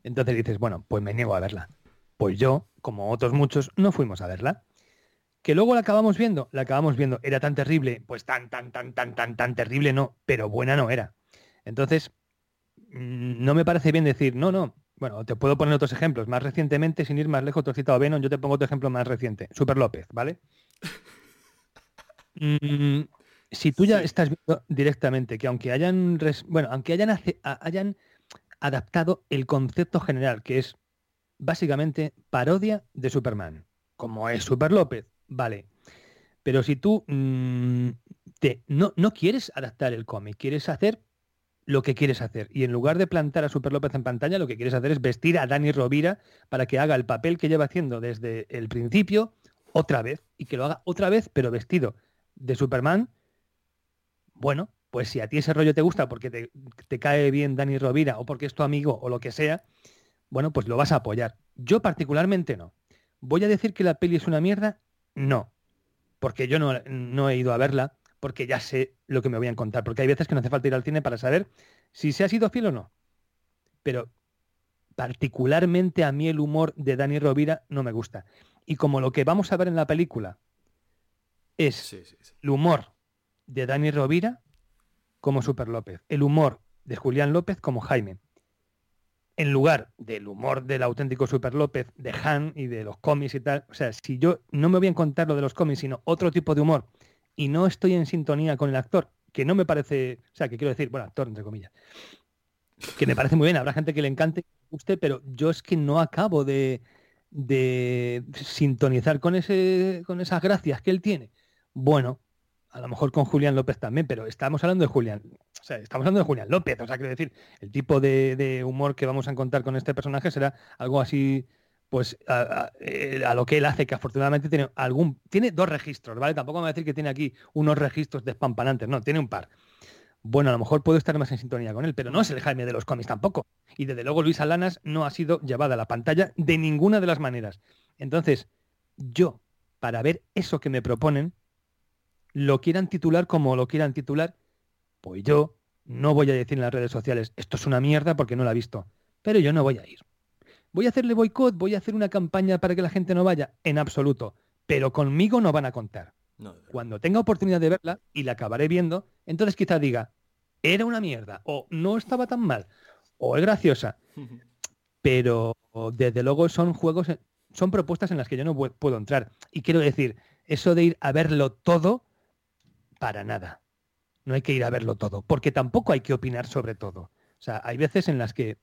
Speaker 2: Entonces dices, bueno, pues me niego a verla. Pues yo, como otros muchos, no fuimos a verla. Que luego la acabamos viendo, la acabamos viendo. ¿Era tan terrible? Pues tan, tan, tan, tan, tan, tan terrible no, pero buena no era. Entonces, mm, no me parece bien decir, no, no. Bueno, te puedo poner otros ejemplos. Más recientemente, sin ir más lejos, otro citado Venom, yo te pongo otro ejemplo más reciente. Super López, ¿vale? Mm, si tú ya estás viendo directamente que aunque hayan, bueno, aunque hayan, hayan adaptado el concepto general, que es básicamente parodia de Superman, como es Super López, vale. Pero si tú mm, te, no, no quieres adaptar el cómic, quieres hacer lo que quieres hacer. Y en lugar de plantar a Super López en pantalla, lo que quieres hacer es vestir a Dani Rovira para que haga el papel que lleva haciendo desde el principio otra vez. Y que lo haga otra vez, pero vestido de Superman. Bueno, pues si a ti ese rollo te gusta porque te, cae bien Dani Rovira o porque es tu amigo o lo que sea, bueno, pues lo vas a apoyar. Yo particularmente no. ¿Voy a decir que la peli es una mierda? No. Porque yo no, no he ido a verla, porque ya sé lo que me voy a encontrar. Porque hay veces que no hace falta ir al cine para saber si se ha sido fiel o no. Pero particularmente a mí el humor de Dani Rovira no me gusta. Y como lo que vamos a ver en la película es el humor de Dani Rovira, como Super López, el humor de Julián López como Jaime. En lugar del humor del auténtico Super López, de Han y de los cómics y tal. O sea, si yo no me voy a encontrar lo de los cómics, sino otro tipo de humor, y no estoy en sintonía con el actor, que no me parece, o sea, que quiero decir, bueno, actor entre comillas, que me parece muy bien, habrá gente que le encante, que guste, pero yo es que no acabo de, de sintonizar con, ese, con esas gracias que él tiene. Bueno, a lo mejor con Julián López también, pero estamos hablando de Julián, o sea, estamos hablando de Julián López, o sea, quiero decir, el tipo de, humor que vamos a encontrar con este personaje será algo así, pues, eh, a, lo que él hace, que afortunadamente tiene algún, tiene dos registros, ¿vale? Tampoco me va a decir que tiene aquí unos registros despampanantes, no, tiene un par. Bueno, a lo mejor puedo estar más en sintonía con él, pero no es el Jaime de los cómics tampoco. Y desde luego Luis Alanas no ha sido llevada a la pantalla de ninguna de las maneras. Entonces, yo, para ver eso que me proponen, lo quieran titular como lo quieran titular, pues yo no voy a decir en las redes sociales, esto es una mierda porque no la he visto, pero yo no voy a ir. ¿Voy a hacerle boicot? ¿Voy a hacer una campaña para que la gente no vaya? En absoluto. Pero conmigo no van a contar. Cuando tenga oportunidad de verla y la acabaré viendo, entonces quizá diga, era una mierda, o no estaba tan mal, o es graciosa. Pero desde luego son juegos, son propuestas en las que yo no puedo entrar. Y quiero decir, eso de ir a verlo todo, para nada. No hay que ir a verlo todo, porque tampoco hay que opinar sobre todo. O sea, hay veces en las que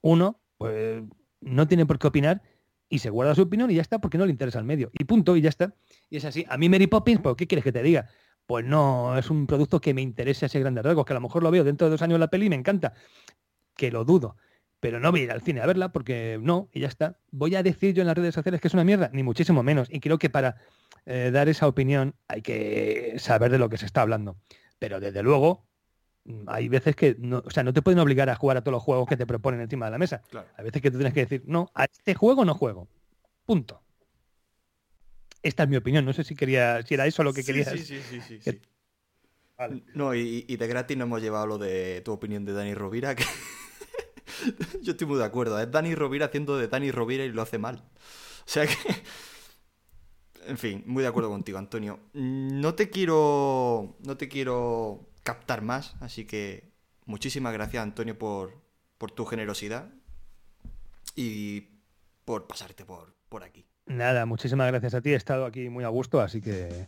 Speaker 2: uno pues, no tiene por qué opinar y se guarda su opinión y ya está porque no le interesa el medio. Y punto, y ya está. Y es así. A mí Mary Poppins, ¿por qué quieres que te diga? Pues no, es un producto que me interese a ese grande rasgos, que a lo mejor lo veo dentro de dos años la peli y me encanta. Que lo dudo. Pero no voy a ir al cine a verla porque no, y ya está. ¿Voy a decir yo en las redes sociales que es una mierda? Ni muchísimo menos. Y creo que para eh, dar esa opinión hay que saber de lo que se está hablando. Pero desde luego, mm, hay veces que no, o sea, no te pueden obligar a jugar a todos los juegos que te proponen encima de la mesa. Hay veces que tú tienes que decir, no, a este juego no juego. Punto. Esta es mi opinión. No sé si quería, si era eso lo que querías.
Speaker 1: Sí, sí, sí, sí, sí. No, y, de gratis no hemos llevado lo de tu opinión de Dani Rovira, que yo estoy muy de acuerdo. Es Dani Rovira haciendo de Dani Rovira y lo hace mal. O sea que en fin, muy de acuerdo contigo, Antonio. No te quiero. No te quiero captar más, así que muchísimas gracias, Antonio, por, por tu generosidad y por pasarte por, por aquí.
Speaker 2: Nada, muchísimas gracias a ti. He estado aquí muy a gusto, así que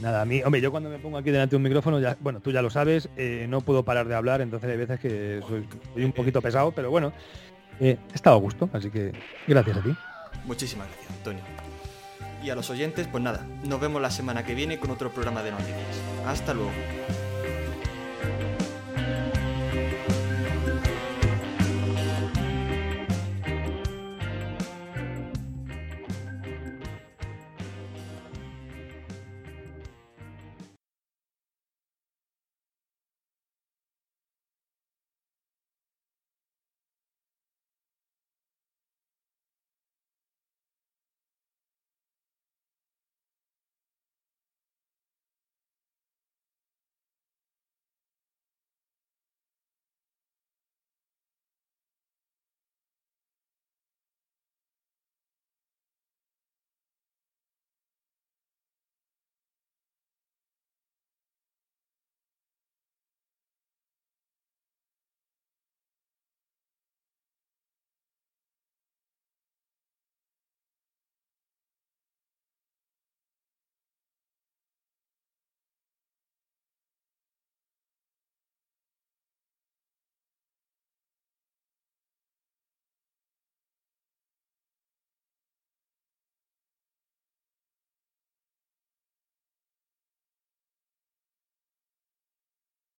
Speaker 2: nada, a mí, hombre, yo cuando me pongo aquí delante de un micrófono, ya, bueno, tú ya lo sabes, eh, no puedo parar de hablar, entonces hay veces que soy, soy un poquito pesado, pero bueno, he estado a gusto, así que gracias a ti.
Speaker 1: Muchísimas gracias, Antonio. Y a los oyentes, pues nada, nos vemos la semana que viene con otro programa de noticias. Hasta luego.